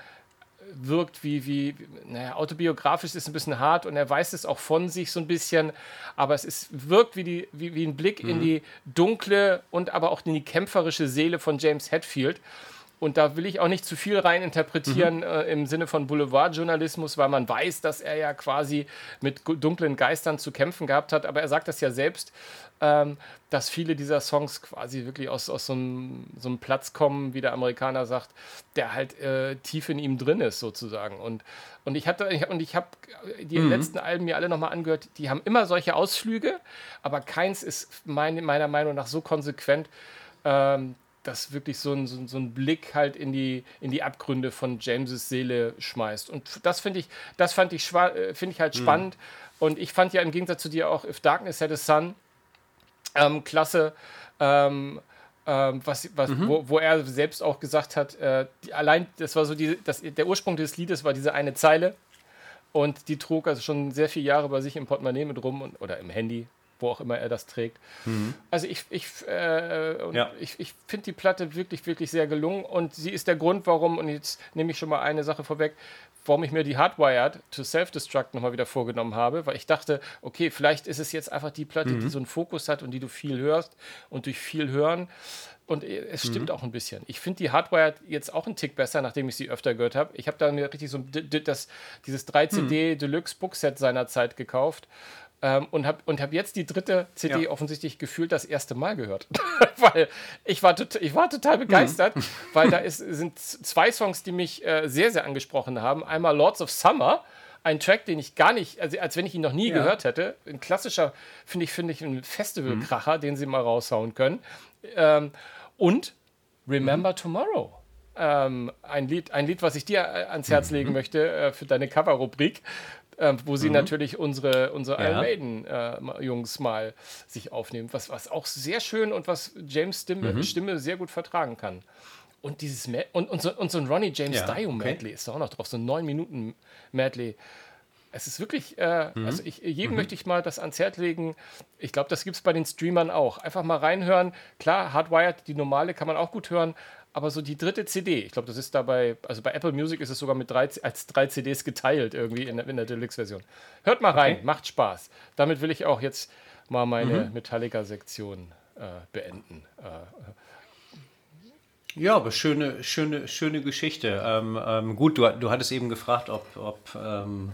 wirkt wie, wie naja, autobiografisch ist ein bisschen hart und er weiß es auch von sich so ein bisschen, aber es ist, wirkt wie, die, wie, wie ein Blick mhm. in die dunkle und aber auch in die kämpferische Seele von James Hetfield. Und da will ich auch nicht zu viel rein interpretieren mhm. äh, im Sinne von Boulevardjournalismus, weil man weiß, dass er ja quasi mit dunklen Geistern zu kämpfen gehabt hat. Aber er sagt das ja selbst, ähm, dass viele dieser Songs quasi wirklich aus, aus so, einem, so einem Platz kommen, wie der Amerikaner sagt, der halt äh, tief in ihm drin ist, sozusagen. Und, und ich hatte, und ich habe die mhm. letzten Alben mir alle nochmal angehört, die haben immer solche Ausflüge, aber keins ist mein, meiner Meinung nach so konsequent. Ähm, das wirklich so ein, so, so ein Blick halt in die, in die Abgründe von James' Seele schmeißt. Und das finde ich, das fand ich, äh, finde ich halt mhm. spannend. Und ich fand ja im Gegensatz zu dir auch If Darkness Had a Sun ähm, klasse. Ähm, ähm, was, was, mhm. wo, wo, er selbst auch gesagt hat, äh, die, allein, das war so die, das, der Ursprung des Liedes war diese eine Zeile und die trug also schon sehr viele Jahre bei sich im Portemonnaie mit rum und, oder im Handy, wo auch immer er das trägt. Mhm. Also ich, ich, äh, ja. ich, ich finde die Platte wirklich, wirklich sehr gelungen und sie ist der Grund, warum, und jetzt nehme ich schon mal eine Sache vorweg, warum ich mir die Hardwired to Self-Destruct nochmal wieder vorgenommen habe, weil ich dachte, okay, vielleicht ist es jetzt einfach die Platte, mhm. die so einen Fokus hat und die du viel hörst und durch viel hören. Und es stimmt mhm. auch ein bisschen. Ich finde die Hardwired jetzt auch einen Tick besser, nachdem ich sie öfter gehört habe. Ich habe da mir richtig so das, dieses 3CD mhm. Deluxe Bookset seinerzeit gekauft ähm, und habe und hab jetzt die dritte CD ja. offensichtlich gefühlt das erste Mal gehört. weil ich war, ich war total begeistert, mhm. weil da ist, sind zwei Songs, die mich äh, sehr, sehr angesprochen haben. Einmal Lords of Summer, ein Track, den ich gar nicht, also als wenn ich ihn noch nie ja. gehört hätte. Ein klassischer, finde ich, finde ich, ein Festivalkracher, mhm. den sie mal raushauen können. Ähm, und Remember mhm. Tomorrow. Ähm, ein, Lied, ein Lied, was ich dir äh, ans Herz legen mhm. möchte äh, für deine Cover-Rubrik äh, wo sie mhm. natürlich unsere, unsere ja. Iron Maiden-Jungs äh, mal sich aufnehmen, was, was auch sehr schön und was James Stimme, mhm. Stimme sehr gut vertragen kann. Und dieses Ma und, und, so, und so ein Ronnie James ja, Dio Medley okay. ist da auch noch drauf, so ein 9 Minuten Medley. Es ist wirklich, äh, mhm. also ich, jedem mhm. möchte ich mal das ans Herz legen. Ich glaube, das gibt es bei den Streamern auch. Einfach mal reinhören. Klar, Hardwired, die normale kann man auch gut hören, aber so die dritte CD. Ich glaube, das ist dabei, also bei Apple Music ist es sogar mit drei, als drei CDs geteilt irgendwie in, in der Deluxe-Version. Hört mal rein, okay. macht Spaß. Damit will ich auch jetzt mal meine mhm. Metallica-Sektion äh, beenden. Äh, ja, aber schöne, schöne, schöne Geschichte. Ähm, ähm, gut, du, du hattest eben gefragt, ob, ob, ähm,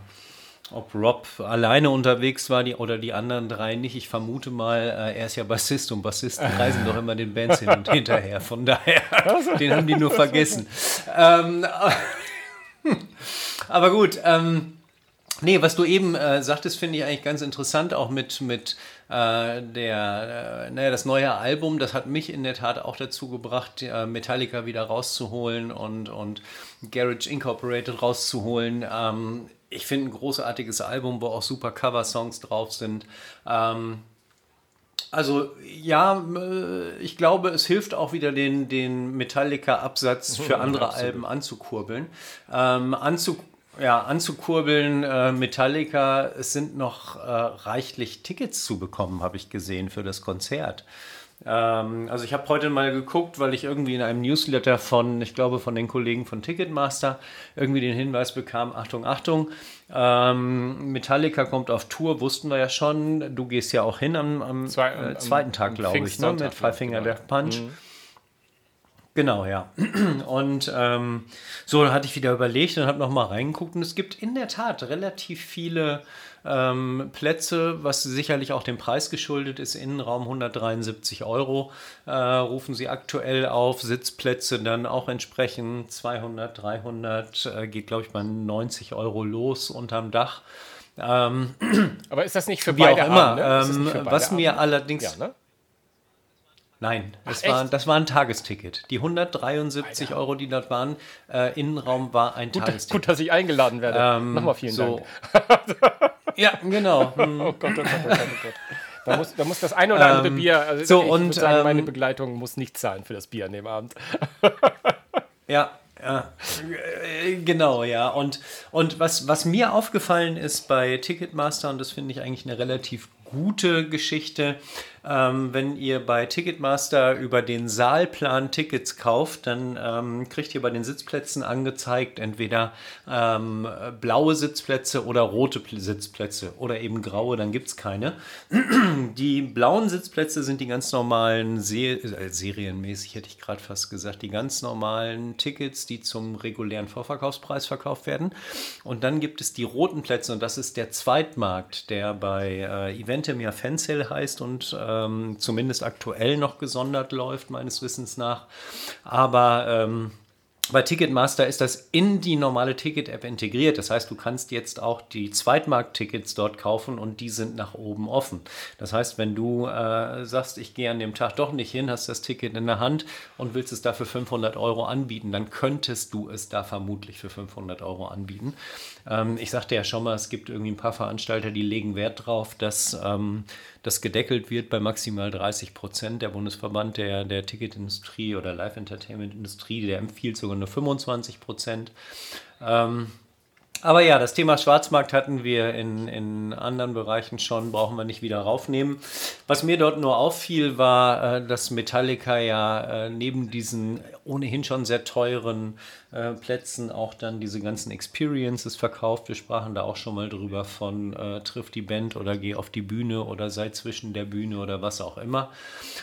ob Rob alleine unterwegs war die, oder die anderen drei nicht. Ich vermute mal, äh, er ist ja Bassist und Bassisten reisen doch immer den Bands hin und hinterher. Von daher, den haben die nur vergessen. Ähm, aber gut, ähm, Nee, was du eben äh, sagtest, finde ich eigentlich ganz interessant, auch mit, mit äh, der, äh, naja, das neue Album, das hat mich in der Tat auch dazu gebracht, äh, Metallica wieder rauszuholen und, und Garage Incorporated rauszuholen. Ähm, ich finde ein großartiges Album, wo auch super Cover-Songs drauf sind. Ähm, also ja, äh, ich glaube, es hilft auch wieder den, den Metallica-Absatz für andere Absolut. Alben anzukurbeln. Ähm, anzu, ja, anzukurbeln, äh, Metallica, es sind noch äh, reichlich Tickets zu bekommen, habe ich gesehen, für das Konzert. Ähm, also ich habe heute mal geguckt, weil ich irgendwie in einem Newsletter von, ich glaube, von den Kollegen von Ticketmaster irgendwie den Hinweis bekam, Achtung, Achtung, ähm, Metallica kommt auf Tour, wussten wir ja schon. Du gehst ja auch hin am, am Zwei, äh, zweiten Tag, glaube ich, ne? mit Five Finger genau. Death Punch. Mhm. Genau, ja. Und ähm, so hatte ich wieder überlegt und habe nochmal reingeguckt. Und es gibt in der Tat relativ viele ähm, Plätze, was sicherlich auch dem Preis geschuldet ist. Innenraum 173 Euro äh, rufen sie aktuell auf. Sitzplätze dann auch entsprechend 200, 300, äh, geht glaube ich bei 90 Euro los unterm Dach. Ähm, Aber ist das nicht für beide auch immer? Abende? Ähm, was Abende? mir allerdings... Ja, ne? Nein, das, Ach, war, das war ein Tagesticket. Die 173 Alter. Euro, die dort waren, äh, Innenraum war ein gut, Tagesticket. Gut, dass ich eingeladen werde. Ähm, Nochmal vielen so. Dank. ja, genau. Hm. Oh Gott, oh Gott, oh Gott, oh Gott. Da muss, da muss das ein oder andere ähm, Bier, also so, ich und, sagen, meine ähm, Begleitung muss nicht zahlen für das Bier an dem Abend. ja, ja, genau, ja. Und, und was, was mir aufgefallen ist bei Ticketmaster, und das finde ich eigentlich eine relativ gute Geschichte, ähm, wenn ihr bei Ticketmaster über den Saalplan Tickets kauft, dann ähm, kriegt ihr bei den Sitzplätzen angezeigt entweder ähm, blaue Sitzplätze oder rote Sitzplätze oder eben graue, dann gibt es keine. Die blauen Sitzplätze sind die ganz normalen, Se äh, serienmäßig hätte ich gerade fast gesagt, die ganz normalen Tickets, die zum regulären Vorverkaufspreis verkauft werden. Und dann gibt es die roten Plätze und das ist der Zweitmarkt, der bei äh, Eventim ja Fansale heißt und äh, ähm, zumindest aktuell noch gesondert läuft, meines Wissens nach. Aber ähm, bei Ticketmaster ist das in die normale Ticket-App integriert. Das heißt, du kannst jetzt auch die Zweitmarkt-Tickets dort kaufen und die sind nach oben offen. Das heißt, wenn du äh, sagst, ich gehe an dem Tag doch nicht hin, hast das Ticket in der Hand und willst es dafür 500 Euro anbieten, dann könntest du es da vermutlich für 500 Euro anbieten. Ähm, ich sagte ja schon mal, es gibt irgendwie ein paar Veranstalter, die legen Wert darauf, dass ähm, das gedeckelt wird bei maximal 30 Prozent. Der Bundesverband der, der Ticketindustrie oder Live-Entertainment-Industrie, der empfiehlt sogar nur 25 Prozent. Ähm, aber ja, das Thema Schwarzmarkt hatten wir in, in anderen Bereichen schon, brauchen wir nicht wieder raufnehmen. Was mir dort nur auffiel, war, äh, dass Metallica ja äh, neben diesen ohnehin schon sehr teuren äh, Plätzen auch dann diese ganzen Experiences verkauft. Wir sprachen da auch schon mal drüber von äh, triff die Band oder geh auf die Bühne oder sei zwischen der Bühne oder was auch immer.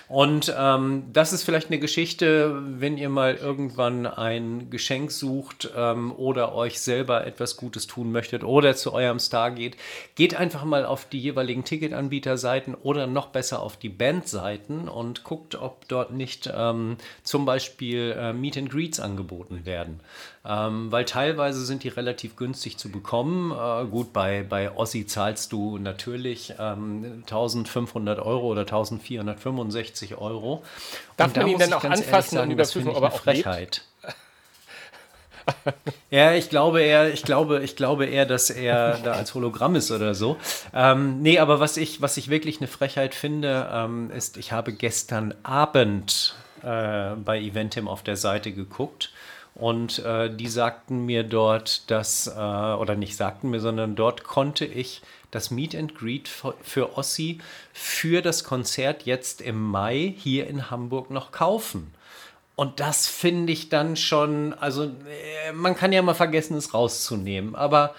Und ähm, das ist vielleicht eine Geschichte, wenn ihr mal irgendwann ein Geschenk sucht ähm, oder euch selber etwas Gutes tun möchtet oder zu eurem Star geht, geht einfach mal auf die jeweiligen Ticketanbieterseiten oder noch besser auf die Bandseiten und guckt, ob dort nicht ähm, zum Beispiel äh, Meet and Greets angeboten werden. Ähm, weil teilweise sind die relativ günstig zu bekommen. Äh, gut, bei, bei Ossi zahlst du natürlich ähm, 1500 Euro oder 1465 Euro. Darf und man da ihn denn auch anfassen sagen, und überprüfen, ob er auch Frechheit. ja, ich glaube eher, ich glaube, ich glaube eher, dass er da als Hologramm ist oder so. Ähm, nee, aber was ich, was ich wirklich eine Frechheit finde, ähm, ist, ich habe gestern Abend äh, bei Eventim auf der Seite geguckt. Und äh, die sagten mir dort, dass, äh, oder nicht sagten mir, sondern dort konnte ich das Meet and Greet für, Ossi für das Konzert jetzt im Mai hier in Hamburg noch kaufen. Und das finde ich dann schon, also äh, man kann ja mal vergessen, es rauszunehmen, aber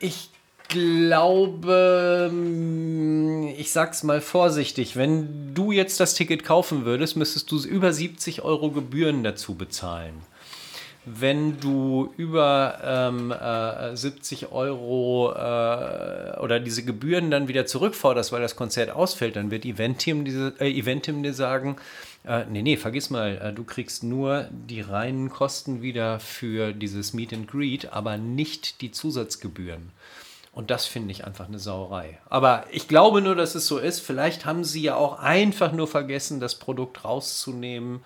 ich glaube, mm, ich sag's mal vorsichtig, wenn du jetzt das Ticket kaufen würdest, müsstest du über 70 Euro Gebühren dazu bezahlen. Wenn du über ähm, äh, 70 Euro äh, oder diese Gebühren dann wieder zurückforderst, weil das Konzert ausfällt, dann wird Eventim, diese, äh, Eventim dir sagen, äh, nee, nee, vergiss mal, äh, du kriegst nur die reinen Kosten wieder für dieses Meet and Greet, aber nicht die Zusatzgebühren. Und das finde ich einfach eine Sauerei. Aber ich glaube nur, dass es so ist. Vielleicht haben sie ja auch einfach nur vergessen, das Produkt rauszunehmen.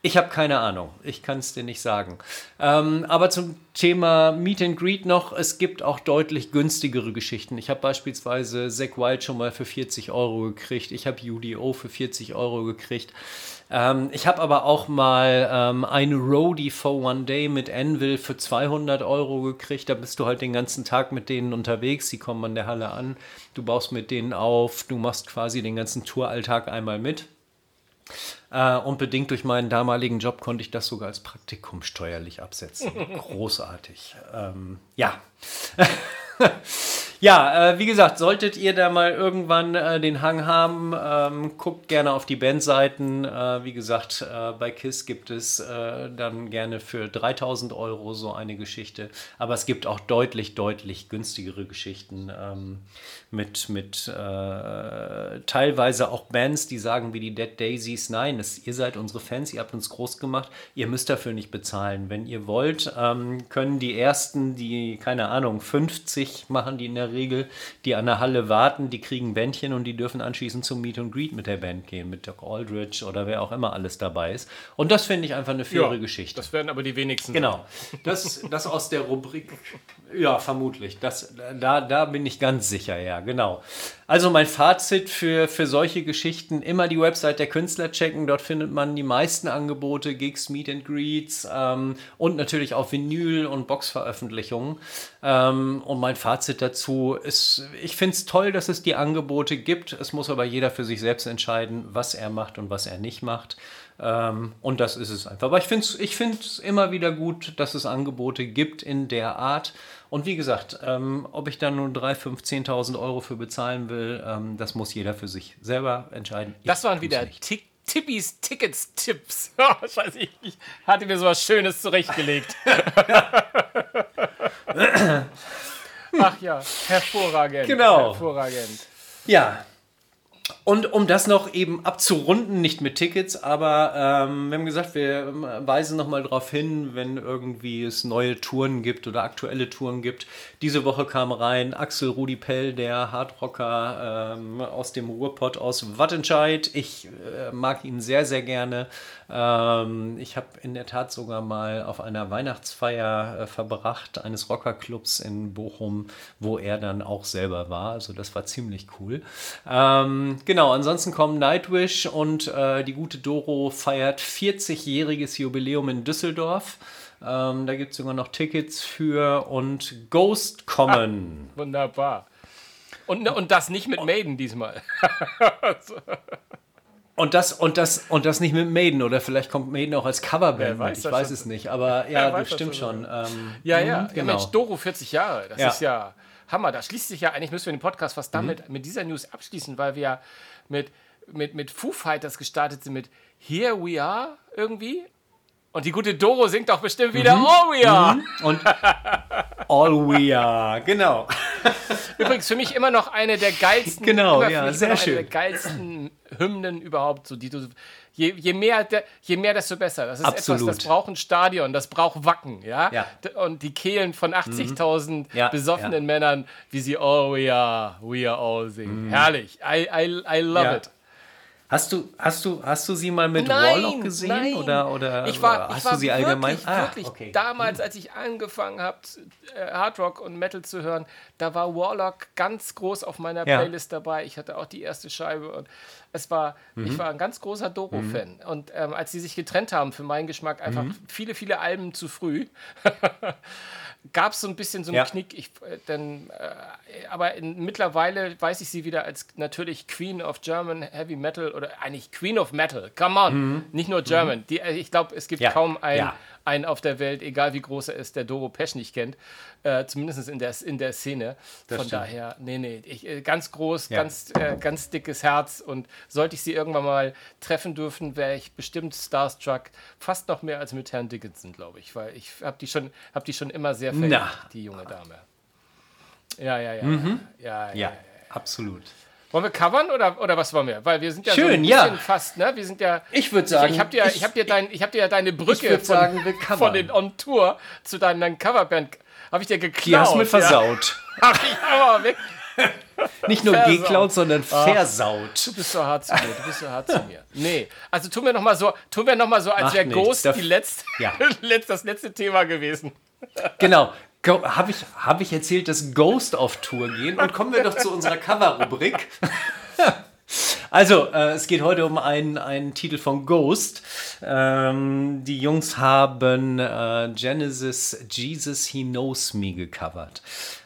Ich habe keine Ahnung. Ich kann es dir nicht sagen. Ähm, aber zum Thema Meet and Greet noch. Es gibt auch deutlich günstigere Geschichten. Ich habe beispielsweise Zack Wild schon mal für 40 Euro gekriegt. Ich habe UDO für 40 Euro gekriegt. Ähm, ich habe aber auch mal ähm, eine Roadie for One Day mit Anvil für 200 Euro gekriegt. Da bist du halt den ganzen Tag mit denen unterwegs. Die kommen an der Halle an. Du baust mit denen auf. Du machst quasi den ganzen Touralltag einmal mit. Äh, und bedingt durch meinen damaligen Job konnte ich das sogar als Praktikum steuerlich absetzen. Großartig. Ähm, ja. Ja, äh, wie gesagt, solltet ihr da mal irgendwann äh, den Hang haben, ähm, guckt gerne auf die Bandseiten. Äh, wie gesagt, äh, bei KISS gibt es äh, dann gerne für 3000 Euro so eine Geschichte. Aber es gibt auch deutlich, deutlich günstigere Geschichten ähm, mit, mit äh, teilweise auch Bands, die sagen wie die Dead Daisies, nein, das, ihr seid unsere Fans, ihr habt uns groß gemacht, ihr müsst dafür nicht bezahlen. Wenn ihr wollt, ähm, können die ersten, die, keine Ahnung, 50 machen die in der Regel, die an der Halle warten, die kriegen Bändchen und die dürfen anschließend zum Meet and Greet mit der Band gehen, mit Doc Aldrich oder wer auch immer alles dabei ist. Und das finde ich einfach eine faire ja, Geschichte. Das werden aber die wenigsten. Genau. Das, das aus der Rubrik, ja, vermutlich. Das, da, da bin ich ganz sicher, ja, genau. Also mein Fazit für, für solche Geschichten, immer die Website der Künstler checken, dort findet man die meisten Angebote, Gigs, Meet and Greets ähm, und natürlich auch Vinyl- und Boxveröffentlichungen. Ähm, und mein Fazit dazu ist, ich finde es toll, dass es die Angebote gibt. Es muss aber jeder für sich selbst entscheiden, was er macht und was er nicht macht. Ähm, und das ist es einfach. Aber ich finde es ich immer wieder gut, dass es Angebote gibt in der Art. Und wie gesagt, ähm, ob ich da nun 3, 5, 10.000 Euro für bezahlen will, ähm, das muss jeder für sich selber entscheiden. Ich das waren wieder Tick Tippis Tickets Tipps. Oh, scheiße, ich, ich hatte mir so was Schönes zurechtgelegt. Ach ja, hervorragend. Genau. Hervorragend. Ja, und um das noch eben abzurunden, nicht mit Tickets, aber ähm, wir haben gesagt, wir weisen nochmal darauf hin, wenn irgendwie es neue Touren gibt oder aktuelle Touren gibt. Diese Woche kam rein Axel Rudi Pell, der Hardrocker ähm, aus dem Ruhrpott aus Wattenscheid. Ich äh, mag ihn sehr, sehr gerne. Ähm, ich habe in der Tat sogar mal auf einer Weihnachtsfeier äh, verbracht, eines Rockerclubs in Bochum, wo er dann auch selber war. Also das war ziemlich cool. Ähm, genau, ansonsten kommen Nightwish und äh, die gute Doro feiert 40-jähriges Jubiläum in Düsseldorf. Ähm, da gibt es sogar noch Tickets für und Ghost kommen. Ah, wunderbar. Und, und das nicht mit Maiden diesmal. Und das, und, das, und das nicht mit Maiden oder vielleicht kommt Maiden auch als Coverband mit. Ich weiß es nicht, aber ja, das stimmt schon. Ähm, ja, ja, mhm, genau. ja, Mensch, Doro 40 Jahre, das ja. ist ja Hammer. Da schließt sich ja, eigentlich müssen wir den Podcast fast damit, mhm. mit dieser News abschließen, weil wir ja mit, mit, mit Foo Fighters gestartet sind mit Here We Are irgendwie. Und die gute Doro singt auch bestimmt wieder mhm. All We Are. Mhm. Und All We Are, genau. Übrigens für mich immer noch eine der geilsten, genau, ja, sehr schön. Eine der geilsten Hymnen überhaupt, so die du je, je, mehr, je mehr, desto besser. Das ist Absolut. etwas, das braucht ein Stadion, das braucht Wacken, ja. ja. Und die Kehlen von 80.000 mhm. ja, besoffenen ja. Männern, wie sie Oh we are, we are all singen. Mhm. Herrlich. I, I, I love it. Hast du, hast du, hast du sie mal mit nein, Warlock gesehen nein. oder oder ich war, hast ich war du sie wirklich, allgemein? Ah, wirklich okay. damals, als ich angefangen habe, äh, Hardrock und Metal zu hören, da war Warlock ganz groß auf meiner ja. Playlist dabei. Ich hatte auch die erste Scheibe und es war, mhm. ich war ein ganz großer Doro-Fan. Mhm. Und ähm, als sie sich getrennt haben, für meinen Geschmack einfach mhm. viele, viele Alben zu früh. gab es so ein bisschen so einen ja. Knick. Ich, äh, denn, äh, aber in, mittlerweile weiß ich sie wieder als natürlich Queen of German Heavy Metal oder eigentlich Queen of Metal. Come on, mhm. nicht nur German. Mhm. Die, äh, ich glaube, es gibt ja. kaum einen, ja. Einen auf der Welt, egal wie groß er ist, der Doro Pesch nicht kennt. Äh, zumindest in der, in der Szene. Das Von stimmt. daher, nee, nee, ich, äh, ganz groß, ja. ganz, äh, ganz dickes Herz. Und sollte ich sie irgendwann mal treffen dürfen, wäre ich bestimmt starstruck. Fast noch mehr als mit Herrn Dickinson, glaube ich. Weil ich habe die, schon, hab die schon immer sehr verehrt, die junge Dame. Ja, ja, ja. Mhm. ja, ja, ja, ja absolut. Wollen wir covern oder, oder was wollen wir? Weil wir sind ja Schön, so ein bisschen ja. fast, ne? Wir sind ja. Ich würde sagen. Ich, ich habe dir, ich, hab dir, dein, hab dir deine Brücke von, sagen, von den On Tour zu deinen, Coverband habe ich dir geklaut. Die hast du mir versaut. Ja. Ach, ich aber weg. Nicht nur versaut. geklaut, sondern versaut. Du bist so hart zu mir, du bist so hart zu mir. Nee, also tun wir noch mal so, tun wir noch mal so, als wäre Ghost die letzte, ja. das letzte Thema gewesen. Genau, habe ich, hab ich erzählt, dass Ghost auf Tour gehen? Und kommen wir doch zu unserer Cover-Rubrik. Also, äh, es geht heute um einen, einen Titel von Ghost. Ähm, die Jungs haben äh, Genesis Jesus He Knows Me gecovert.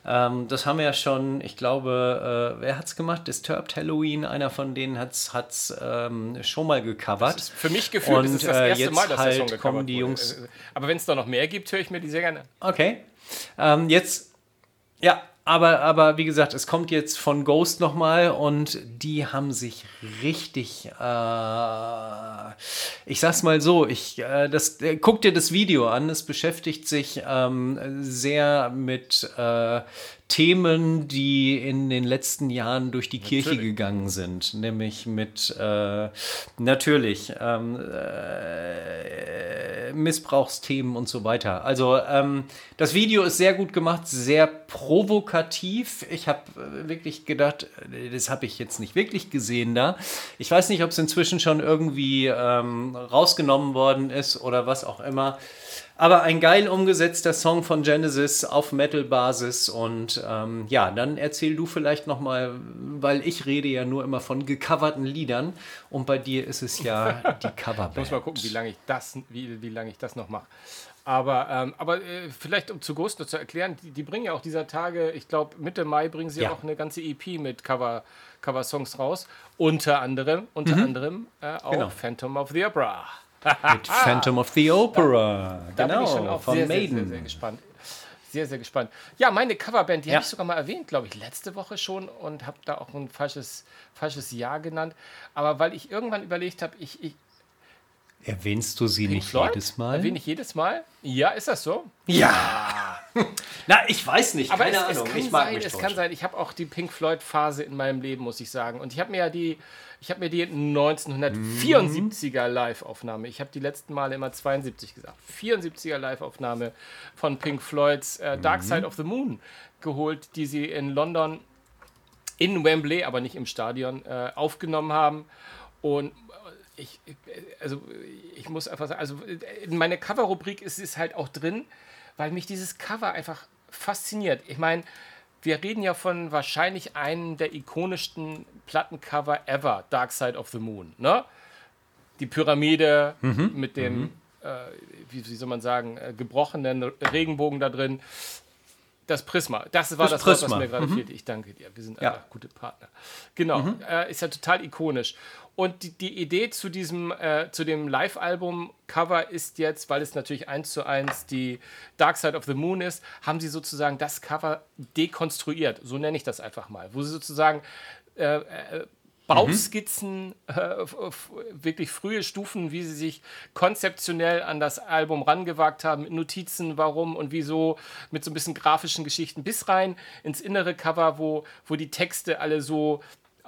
Ähm, das haben wir ja schon, ich glaube, äh, wer hat's gemacht? Disturbed Halloween, einer von denen hat's, hat's ähm, schon mal gecovert. Das für mich gefühlt Und, ist das erste Mal, dass halt der Song gecovert kommen die Jungs. Aber wenn es da noch mehr gibt, höre ich mir die sehr gerne. Okay. Ähm, jetzt, ja, aber, aber wie gesagt, es kommt jetzt von Ghost nochmal und die haben sich richtig, äh, ich sag's mal so, ich, äh, das, äh, guck dir das Video an, es beschäftigt sich ähm, sehr mit äh, Themen, die in den letzten Jahren durch die natürlich. Kirche gegangen sind, nämlich mit äh, natürlich ähm, äh, Missbrauchsthemen und so weiter. Also ähm, das Video ist sehr gut gemacht, sehr provokativ. Ich habe äh, wirklich gedacht, äh, das habe ich jetzt nicht wirklich gesehen da. Ich weiß nicht, ob es inzwischen schon irgendwie ähm, rausgenommen worden ist oder was auch immer. Aber ein geil umgesetzter Song von Genesis auf Metal-Basis. Und ähm, ja, dann erzähl du vielleicht nochmal, weil ich rede ja nur immer von gecoverten Liedern. Und bei dir ist es ja die Coverband. Ich muss mal gucken, wie lange ich das, wie, wie lange ich das noch mache. Aber, ähm, aber äh, vielleicht um zu Ghost noch zu erklären, die, die, bringen ja auch dieser Tage, ich glaube Mitte Mai bringen sie ja. auch eine ganze EP mit Cover, Cover-Songs raus. Unter anderem, unter mhm. anderem äh, auch genau. Phantom of the Opera. Mit Phantom of the Opera. Da, da genau, bin ich schon auch von sehr, Maiden. Sehr, sehr, sehr gespannt. Sehr, sehr gespannt. Ja, meine Coverband, die ja. habe ich sogar mal erwähnt, glaube ich, letzte Woche schon und habe da auch ein falsches, falsches Jahr genannt. Aber weil ich irgendwann überlegt habe, ich, ich Erwähnst du sie Pink nicht Floyd? jedes Mal? Erwähne ich jedes Mal? Ja, ist das so? Ja. Na, ich weiß nicht, Aber keine es, Ahnung. Es kann ich mag sein, es kann sein. Ich habe auch die Pink Floyd Phase in meinem Leben, muss ich sagen. Und ich habe mir ja die, ich habe mir die 1974er Live-Aufnahme, ich habe die letzten Male immer 72 gesagt, 74er Live-Aufnahme von Pink Floyds äh, Dark Side of the Moon geholt, die sie in London in Wembley, aber nicht im Stadion, äh, aufgenommen haben. Und ich, also ich muss einfach sagen, also in meiner Cover-Rubrik ist es halt auch drin, weil mich dieses Cover einfach fasziniert. Ich meine, wir reden ja von wahrscheinlich einem der ikonischsten Plattencover ever, Dark Side of the Moon. Ne? Die Pyramide mhm. mit dem, mhm. äh, wie, wie, soll man sagen, äh, gebrochenen Regenbogen da drin. Das Prisma. Das war das, das Wort, was mir gerade mhm. fehlte. Ich danke dir. Wir sind ja. alle gute Partner. Genau. Mhm. Äh, ist ja total ikonisch. Und die, die Idee zu diesem, äh, zu dem Live-Album-Cover ist jetzt, weil es natürlich eins zu eins die Dark Side of the Moon ist, haben sie sozusagen das Cover dekonstruiert. So nenne ich das einfach mal. Wo sie sozusagen äh, äh, Bauskizzen, äh, wirklich frühe Stufen, wie sie sich konzeptionell an das Album rangewagt haben, mit Notizen, warum und wieso, mit so ein bisschen grafischen Geschichten bis rein ins innere Cover, wo, wo die Texte alle so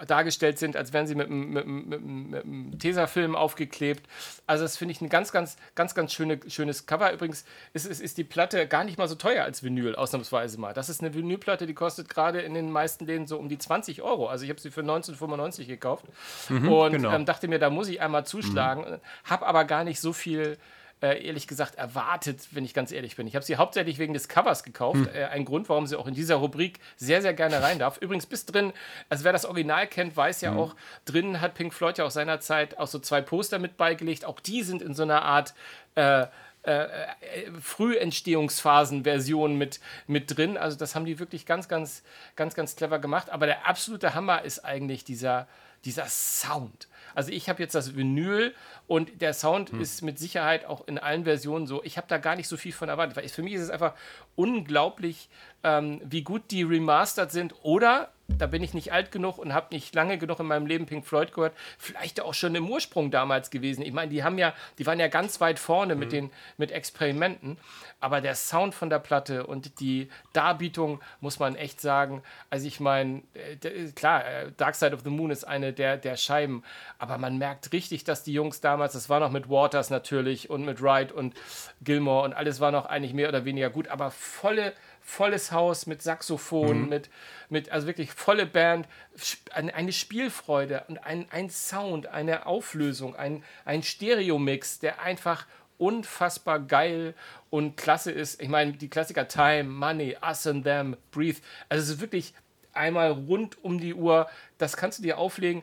dargestellt sind, als wären sie mit, einem Tesafilm aufgeklebt. Also das finde ich ein ganz, ganz, ganz, ganz schöne, schönes Cover. Übrigens ist, ist, ist die Platte gar nicht mal so teuer als Vinyl, ausnahmsweise mal. Das ist eine Vinylplatte, die kostet gerade in den meisten Läden so um die 20 Euro. Also ich habe sie für 1995 gekauft mhm, und genau. ähm, dachte mir, da muss ich einmal zuschlagen. Mhm. Habe aber gar nicht so viel äh, ehrlich gesagt erwartet, wenn ich ganz ehrlich bin. Ich habe sie hauptsächlich wegen des Covers gekauft. Hm. Äh, ein Grund, warum sie auch in dieser Rubrik sehr, sehr gerne rein darf. Übrigens bis drin, also wer das Original kennt, weiß ja hm. auch, drin hat Pink Floyd ja auch seinerzeit auch so zwei Poster mit beigelegt. Auch die sind in so einer Art äh, äh, Frühentstehungsphasen-Version mit, mit drin. Also das haben die wirklich ganz, ganz, ganz, ganz clever gemacht. Aber der absolute Hammer ist eigentlich dieser, dieser Sound. Also ich habe jetzt das Vinyl und der Sound hm. ist mit Sicherheit auch in allen Versionen so. Ich habe da gar nicht so viel von erwartet, weil für mich ist es einfach unglaublich, ähm, wie gut die remastered sind oder da bin ich nicht alt genug und habe nicht lange genug in meinem Leben Pink Floyd gehört, vielleicht auch schon im Ursprung damals gewesen. Ich meine, die haben ja, die waren ja ganz weit vorne mhm. mit den mit Experimenten, aber der Sound von der Platte und die Darbietung muss man echt sagen. Also ich meine, äh, klar, äh, Dark Side of the Moon ist eine der der Scheiben, aber man merkt richtig, dass die Jungs damals, das war noch mit Waters natürlich und mit Wright und Gilmore und alles war noch eigentlich mehr oder weniger gut, aber volle volles Haus mit Saxophon, mhm. mit, mit, also wirklich volle Band, eine Spielfreude und ein, ein Sound, eine Auflösung, ein, ein Stereomix, der einfach unfassbar geil und klasse ist. Ich meine, die Klassiker Time, Money, Us and Them, Breathe, also es ist wirklich einmal rund um die Uhr, das kannst du dir auflegen.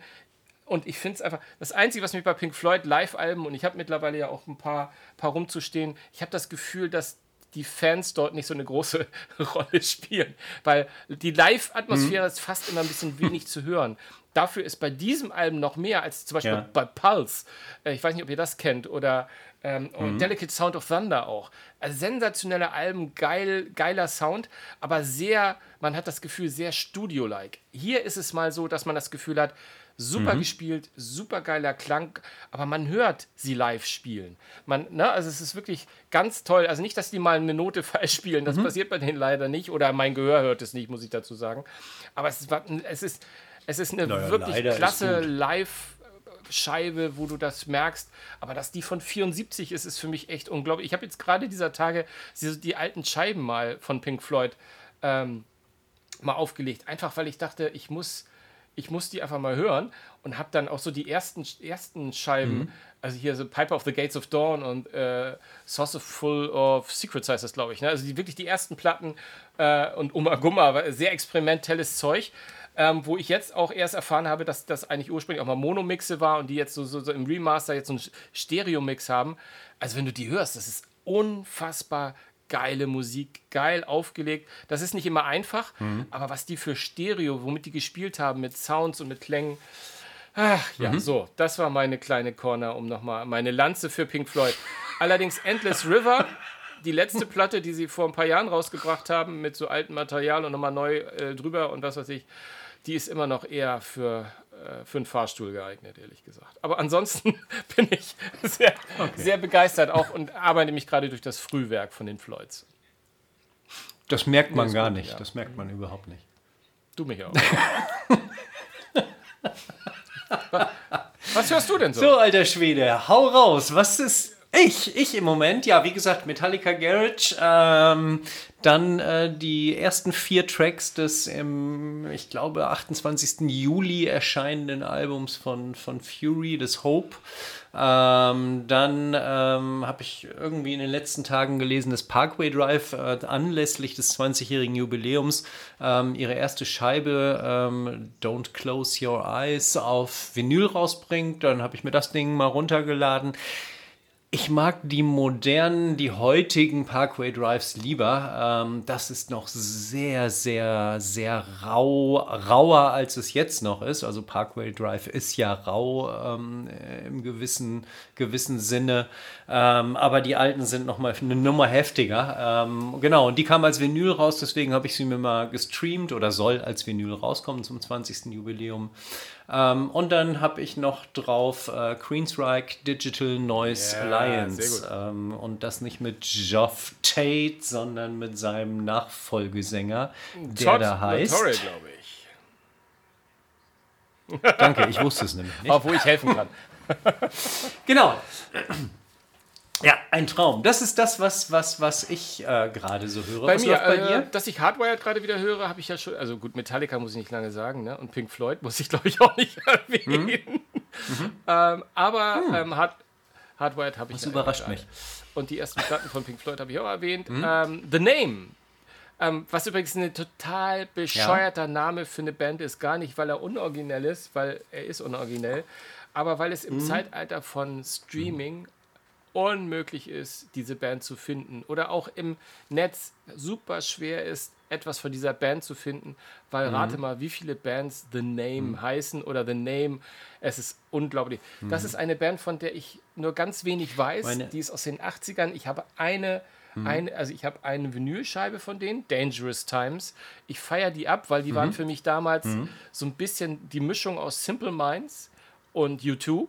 Und ich finde es einfach, das Einzige, was mich bei Pink Floyd Live-Alben, und ich habe mittlerweile ja auch ein paar, paar rumzustehen, ich habe das Gefühl, dass die Fans dort nicht so eine große Rolle spielen. Weil die Live-Atmosphäre mhm. ist fast immer ein bisschen wenig zu hören. Dafür ist bei diesem Album noch mehr als zum Beispiel ja. bei Pulse. Äh, ich weiß nicht, ob ihr das kennt. Oder ähm, mhm. Delicate Sound of Thunder auch. Also sensationelle Alben, geil, geiler Sound, aber sehr, man hat das Gefühl, sehr studio-like. Hier ist es mal so, dass man das Gefühl hat, Super mhm. gespielt, super geiler Klang, aber man hört sie live spielen. Man, ne, also es ist wirklich ganz toll. Also nicht, dass die mal eine Note falsch spielen, das mhm. passiert bei denen leider nicht, oder mein Gehör hört es nicht, muss ich dazu sagen. Aber es ist, es ist, es ist eine naja, wirklich klasse Live- Scheibe, wo du das merkst. Aber dass die von 74 ist, ist für mich echt unglaublich. Ich habe jetzt gerade dieser Tage die alten Scheiben mal von Pink Floyd ähm, mal aufgelegt. Einfach weil ich dachte, ich muss ich muss die einfach mal hören und habe dann auch so die ersten, ersten Scheiben, mhm. also hier so Piper of the Gates of Dawn und äh, Source of Full of Secrets heißt das, glaube ich. Ne? Also die, wirklich die ersten Platten äh, und Uma Gumma, sehr experimentelles Zeug. Ähm, wo ich jetzt auch erst erfahren habe, dass das eigentlich ursprünglich auch mal Monomixe war und die jetzt so, so, so im Remaster jetzt so einen Stereo-Mix haben. Also wenn du die hörst, das ist unfassbar geile Musik, geil aufgelegt. Das ist nicht immer einfach, mhm. aber was die für Stereo, womit die gespielt haben, mit Sounds und mit Klängen. Ach ja, mhm. so, das war meine kleine Corner, um nochmal meine Lanze für Pink Floyd. Allerdings Endless River, die letzte Platte, die sie vor ein paar Jahren rausgebracht haben, mit so altem Material und nochmal neu äh, drüber und was weiß ich, die ist immer noch eher für für einen Fahrstuhl geeignet, ehrlich gesagt. Aber ansonsten bin ich sehr, okay. sehr begeistert auch und arbeite mich gerade durch das Frühwerk von den Floyds. Das merkt man gar gut, nicht. Ja. Das merkt man überhaupt nicht. Du mich auch. Was hörst du denn so? So, alter Schwede, hau raus. Was ist ich, ich im Moment, ja, wie gesagt, Metallica Garage, ähm, dann äh, die ersten vier Tracks des im, ich glaube, 28. Juli erscheinenden Albums von, von Fury, des Hope. Ähm, dann ähm, habe ich irgendwie in den letzten Tagen gelesen, dass Parkway Drive äh, anlässlich des 20-jährigen Jubiläums ähm, ihre erste Scheibe ähm, Don't Close Your Eyes auf Vinyl rausbringt. Dann habe ich mir das Ding mal runtergeladen. Ich mag die modernen, die heutigen Parkway Drives lieber. Ähm, das ist noch sehr, sehr, sehr rau, rauer, als es jetzt noch ist. Also Parkway Drive ist ja rau ähm, im gewissen, gewissen Sinne. Ähm, aber die alten sind noch mal eine Nummer heftiger. Ähm, genau, und die kam als Vinyl raus, deswegen habe ich sie mir mal gestreamt oder soll als Vinyl rauskommen zum 20. Jubiläum. Ähm, und dann habe ich noch drauf äh, Queensryche Digital Noise yeah, Alliance. Ähm, und das nicht mit Geoff Tate, sondern mit seinem Nachfolgesänger, der Todd da heißt. glaube ich. Danke, ich wusste es nämlich nicht. Wo ich helfen kann. genau. Ja, ein Traum. Das ist das, was, was, was ich äh, gerade so höre. Bei was mir, bei äh, dir? Dass ich Hardwired gerade wieder höre, habe ich ja schon. Also gut, Metallica muss ich nicht lange sagen, ne? Und Pink Floyd muss ich, glaube ich, auch nicht erwähnen. Mhm. Mhm. ähm, aber mhm. ähm, Hard, Hardwired habe ich. Das überrascht mich. Und die ersten Platten von Pink Floyd habe ich auch erwähnt. Mhm. Ähm, The Name. Ähm, was übrigens ein total bescheuerter ja. Name für eine Band ist, gar nicht, weil er unoriginell ist, weil er ist unoriginell, aber weil es im mhm. Zeitalter von Streaming unmöglich ist, diese Band zu finden. Oder auch im Netz super schwer ist, etwas von dieser Band zu finden, weil mhm. rate mal, wie viele Bands The Name mhm. heißen oder The Name. Es ist unglaublich. Mhm. Das ist eine Band, von der ich nur ganz wenig weiß. Meine die ist aus den 80ern. Ich habe eine Mhm. Eine, also ich habe eine Vinylscheibe von denen, Dangerous Times. Ich feiere die ab, weil die mhm. waren für mich damals mhm. so ein bisschen die Mischung aus Simple Minds und U2.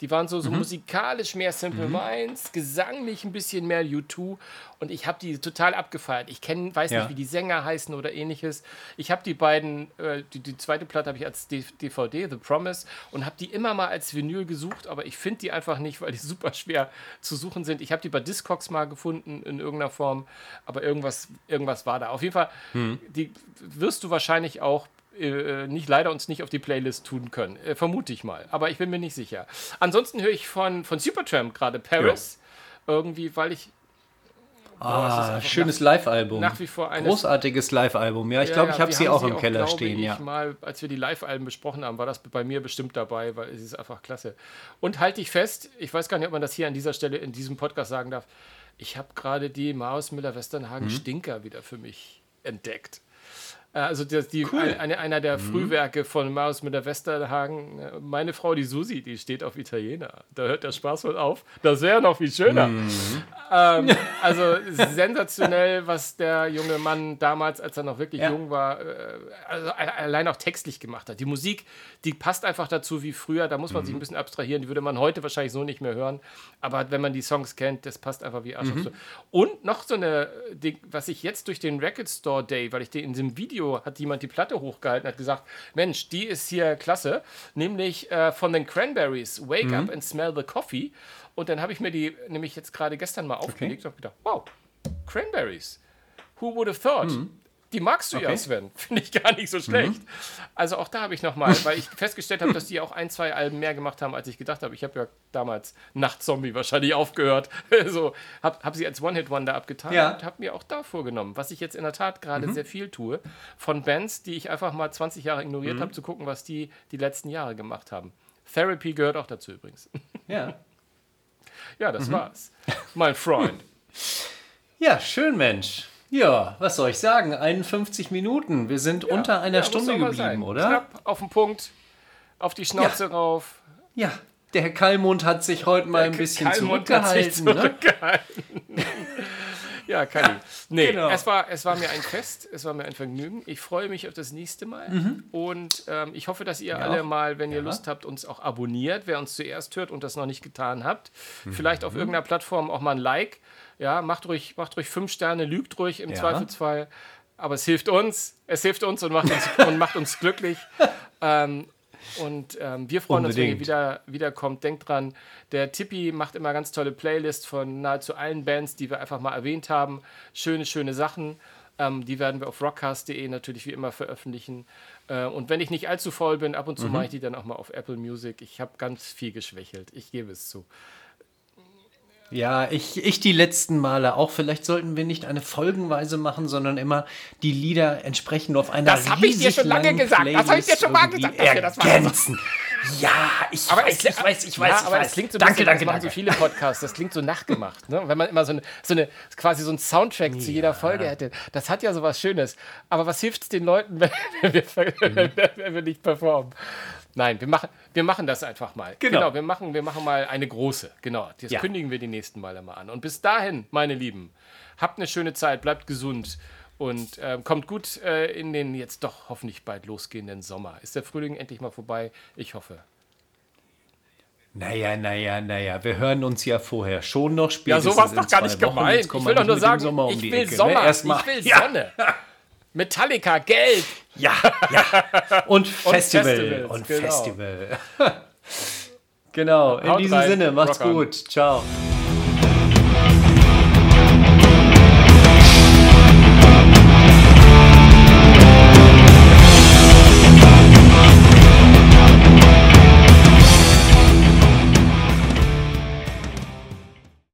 Die waren so, so mhm. musikalisch mehr Simple mhm. Minds, gesanglich ein bisschen mehr U2 und ich habe die total abgefeiert. Ich kenn, weiß ja. nicht, wie die Sänger heißen oder ähnliches. Ich habe die beiden, äh, die, die zweite Platte habe ich als DVD, The Promise, und habe die immer mal als Vinyl gesucht, aber ich finde die einfach nicht, weil die super schwer zu suchen sind. Ich habe die bei Discogs mal gefunden in irgendeiner Form, aber irgendwas, irgendwas war da. Auf jeden Fall, mhm. die wirst du wahrscheinlich auch äh, nicht leider uns nicht auf die Playlist tun können. Äh, vermute ich mal. Aber ich bin mir nicht sicher. Ansonsten höre ich von, von Supertramp gerade Paris. Ja. Irgendwie, weil ich. Ah, schönes Live-Album. Nach wie vor ein Großartiges Live-Album. Ja, ich ja, glaube, ich habe sie auch im auch, Keller stehen. Ja. Mal, als wir die Live-Alben besprochen haben, war das bei mir bestimmt dabei, weil es ist einfach klasse. Und halte ich fest, ich weiß gar nicht, ob man das hier an dieser Stelle in diesem Podcast sagen darf. Ich habe gerade die Maus Müller-Westernhagen mhm. Stinker wieder für mich entdeckt. Äh, also das, die, cool. eine, einer der mhm. Frühwerke von Marius mit der Westerhagen. Äh, meine Frau, die Susi, die steht auf Italiener. Da hört der Spaß wohl auf. Das wäre noch viel schöner. Mhm. Ähm, also sensationell, was der junge Mann damals, als er noch wirklich ja. jung war, äh, also allein auch textlich gemacht hat. Die Musik, die passt einfach dazu wie früher. Da muss man mhm. sich ein bisschen abstrahieren. Die würde man heute wahrscheinlich so nicht mehr hören. Aber wenn man die Songs kennt, das passt einfach wie Arsch mhm. Und noch so eine, die, was ich jetzt durch den Record Store Day, weil ich den in diesem Video hat jemand die Platte hochgehalten, hat gesagt, Mensch, die ist hier klasse, nämlich äh, von den Cranberries, Wake mhm. Up and Smell the Coffee. Und dann habe ich mir die nämlich jetzt gerade gestern mal aufgelegt okay. und habe gedacht, wow, Cranberries. Who would have thought? Mhm. Die magst du okay. ja, Sven. Finde ich gar nicht so schlecht. Mhm. Also auch da habe ich nochmal, weil ich festgestellt habe, dass die auch ein, zwei Alben mehr gemacht haben, als ich gedacht habe. Ich habe ja damals Nachtzombie wahrscheinlich aufgehört. so, habe hab sie als One-Hit-Wonder abgetan ja. und habe mir auch da vorgenommen, was ich jetzt in der Tat gerade mhm. sehr viel tue, von Bands, die ich einfach mal 20 Jahre ignoriert mhm. habe, zu gucken, was die die letzten Jahre gemacht haben. Therapy gehört auch dazu übrigens. Ja. ja, das mhm. war's. Mein Freund. Ja, schön, Mensch. Ja, was soll ich sagen? 51 Minuten. Wir sind ja, unter einer ja, Stunde geblieben, sein. oder? Knapp auf den Punkt, auf die Schnauze ja. rauf. Ja, der Herr Kallmund hat sich heute mal ein bisschen Kallmund zurückgehalten. Ne? zurückgehalten. Ne? ja, Kalli. Nee, genau. es, war, es war mir ein Fest, es war mir ein Vergnügen. Ich freue mich auf das nächste Mal. Mhm. Und ähm, ich hoffe, dass ihr ja. alle mal, wenn ihr Lust habt, uns auch abonniert, wer uns zuerst hört und das noch nicht getan habt. Mhm. Vielleicht auf irgendeiner Plattform auch mal ein Like ja, macht ruhig, macht ruhig fünf Sterne, lügt ruhig im ja. Zweifelsfall. Aber es hilft uns, es hilft uns und macht uns, und macht uns glücklich. Ähm, und ähm, wir freuen Unbedingt. uns, wenn ihr wieder wiederkommt. Denkt dran, der Tippi macht immer ganz tolle Playlists von nahezu allen Bands, die wir einfach mal erwähnt haben. Schöne, schöne Sachen. Ähm, die werden wir auf rockcast.de natürlich wie immer veröffentlichen. Äh, und wenn ich nicht allzu voll bin, ab und zu mhm. mache ich die dann auch mal auf Apple Music. Ich habe ganz viel geschwächelt. Ich gebe es zu. Ja, ich, ich die letzten Male auch. Vielleicht sollten wir nicht eine Folgenweise machen, sondern immer die Lieder entsprechend auf einer Das habe ich dir schon lange gesagt. Playlist das habe ich dir schon mal gesagt. Dass das ergänzen. Ja, ich aber weiß, ich weiß, ich weiß, ja, ich aber weiß. Das klingt so danke, bisschen, danke, das machen so viele Podcasts. Das klingt so nachgemacht, ne? Wenn man immer so eine, so eine quasi so ein Soundtrack ja. zu jeder Folge hätte. Das hat ja so was Schönes. Aber was hilft es den Leuten, wenn wir, wenn wir nicht performen? Nein, wir machen, wir machen das einfach mal. Genau. genau, wir, machen, wir machen mal eine große. Genau, das ja. kündigen wir die nächsten Male mal an. Und bis dahin, meine Lieben, habt eine schöne Zeit, bleibt gesund und äh, kommt gut äh, in den jetzt doch hoffentlich bald losgehenden Sommer. Ist der Frühling endlich mal vorbei? Ich hoffe. Naja, naja, naja, wir hören uns ja vorher schon noch später. Ja, sowas doch gar nicht gemeint. Ich will doch nur sagen, um ich, will Sommer, ne? ich will Sonne. Metallica, Geld. Ja, ja. Und Festival. Und Festival. Und genau. Festival. genau. In Haut diesem rein. Sinne, macht's gut. Ciao.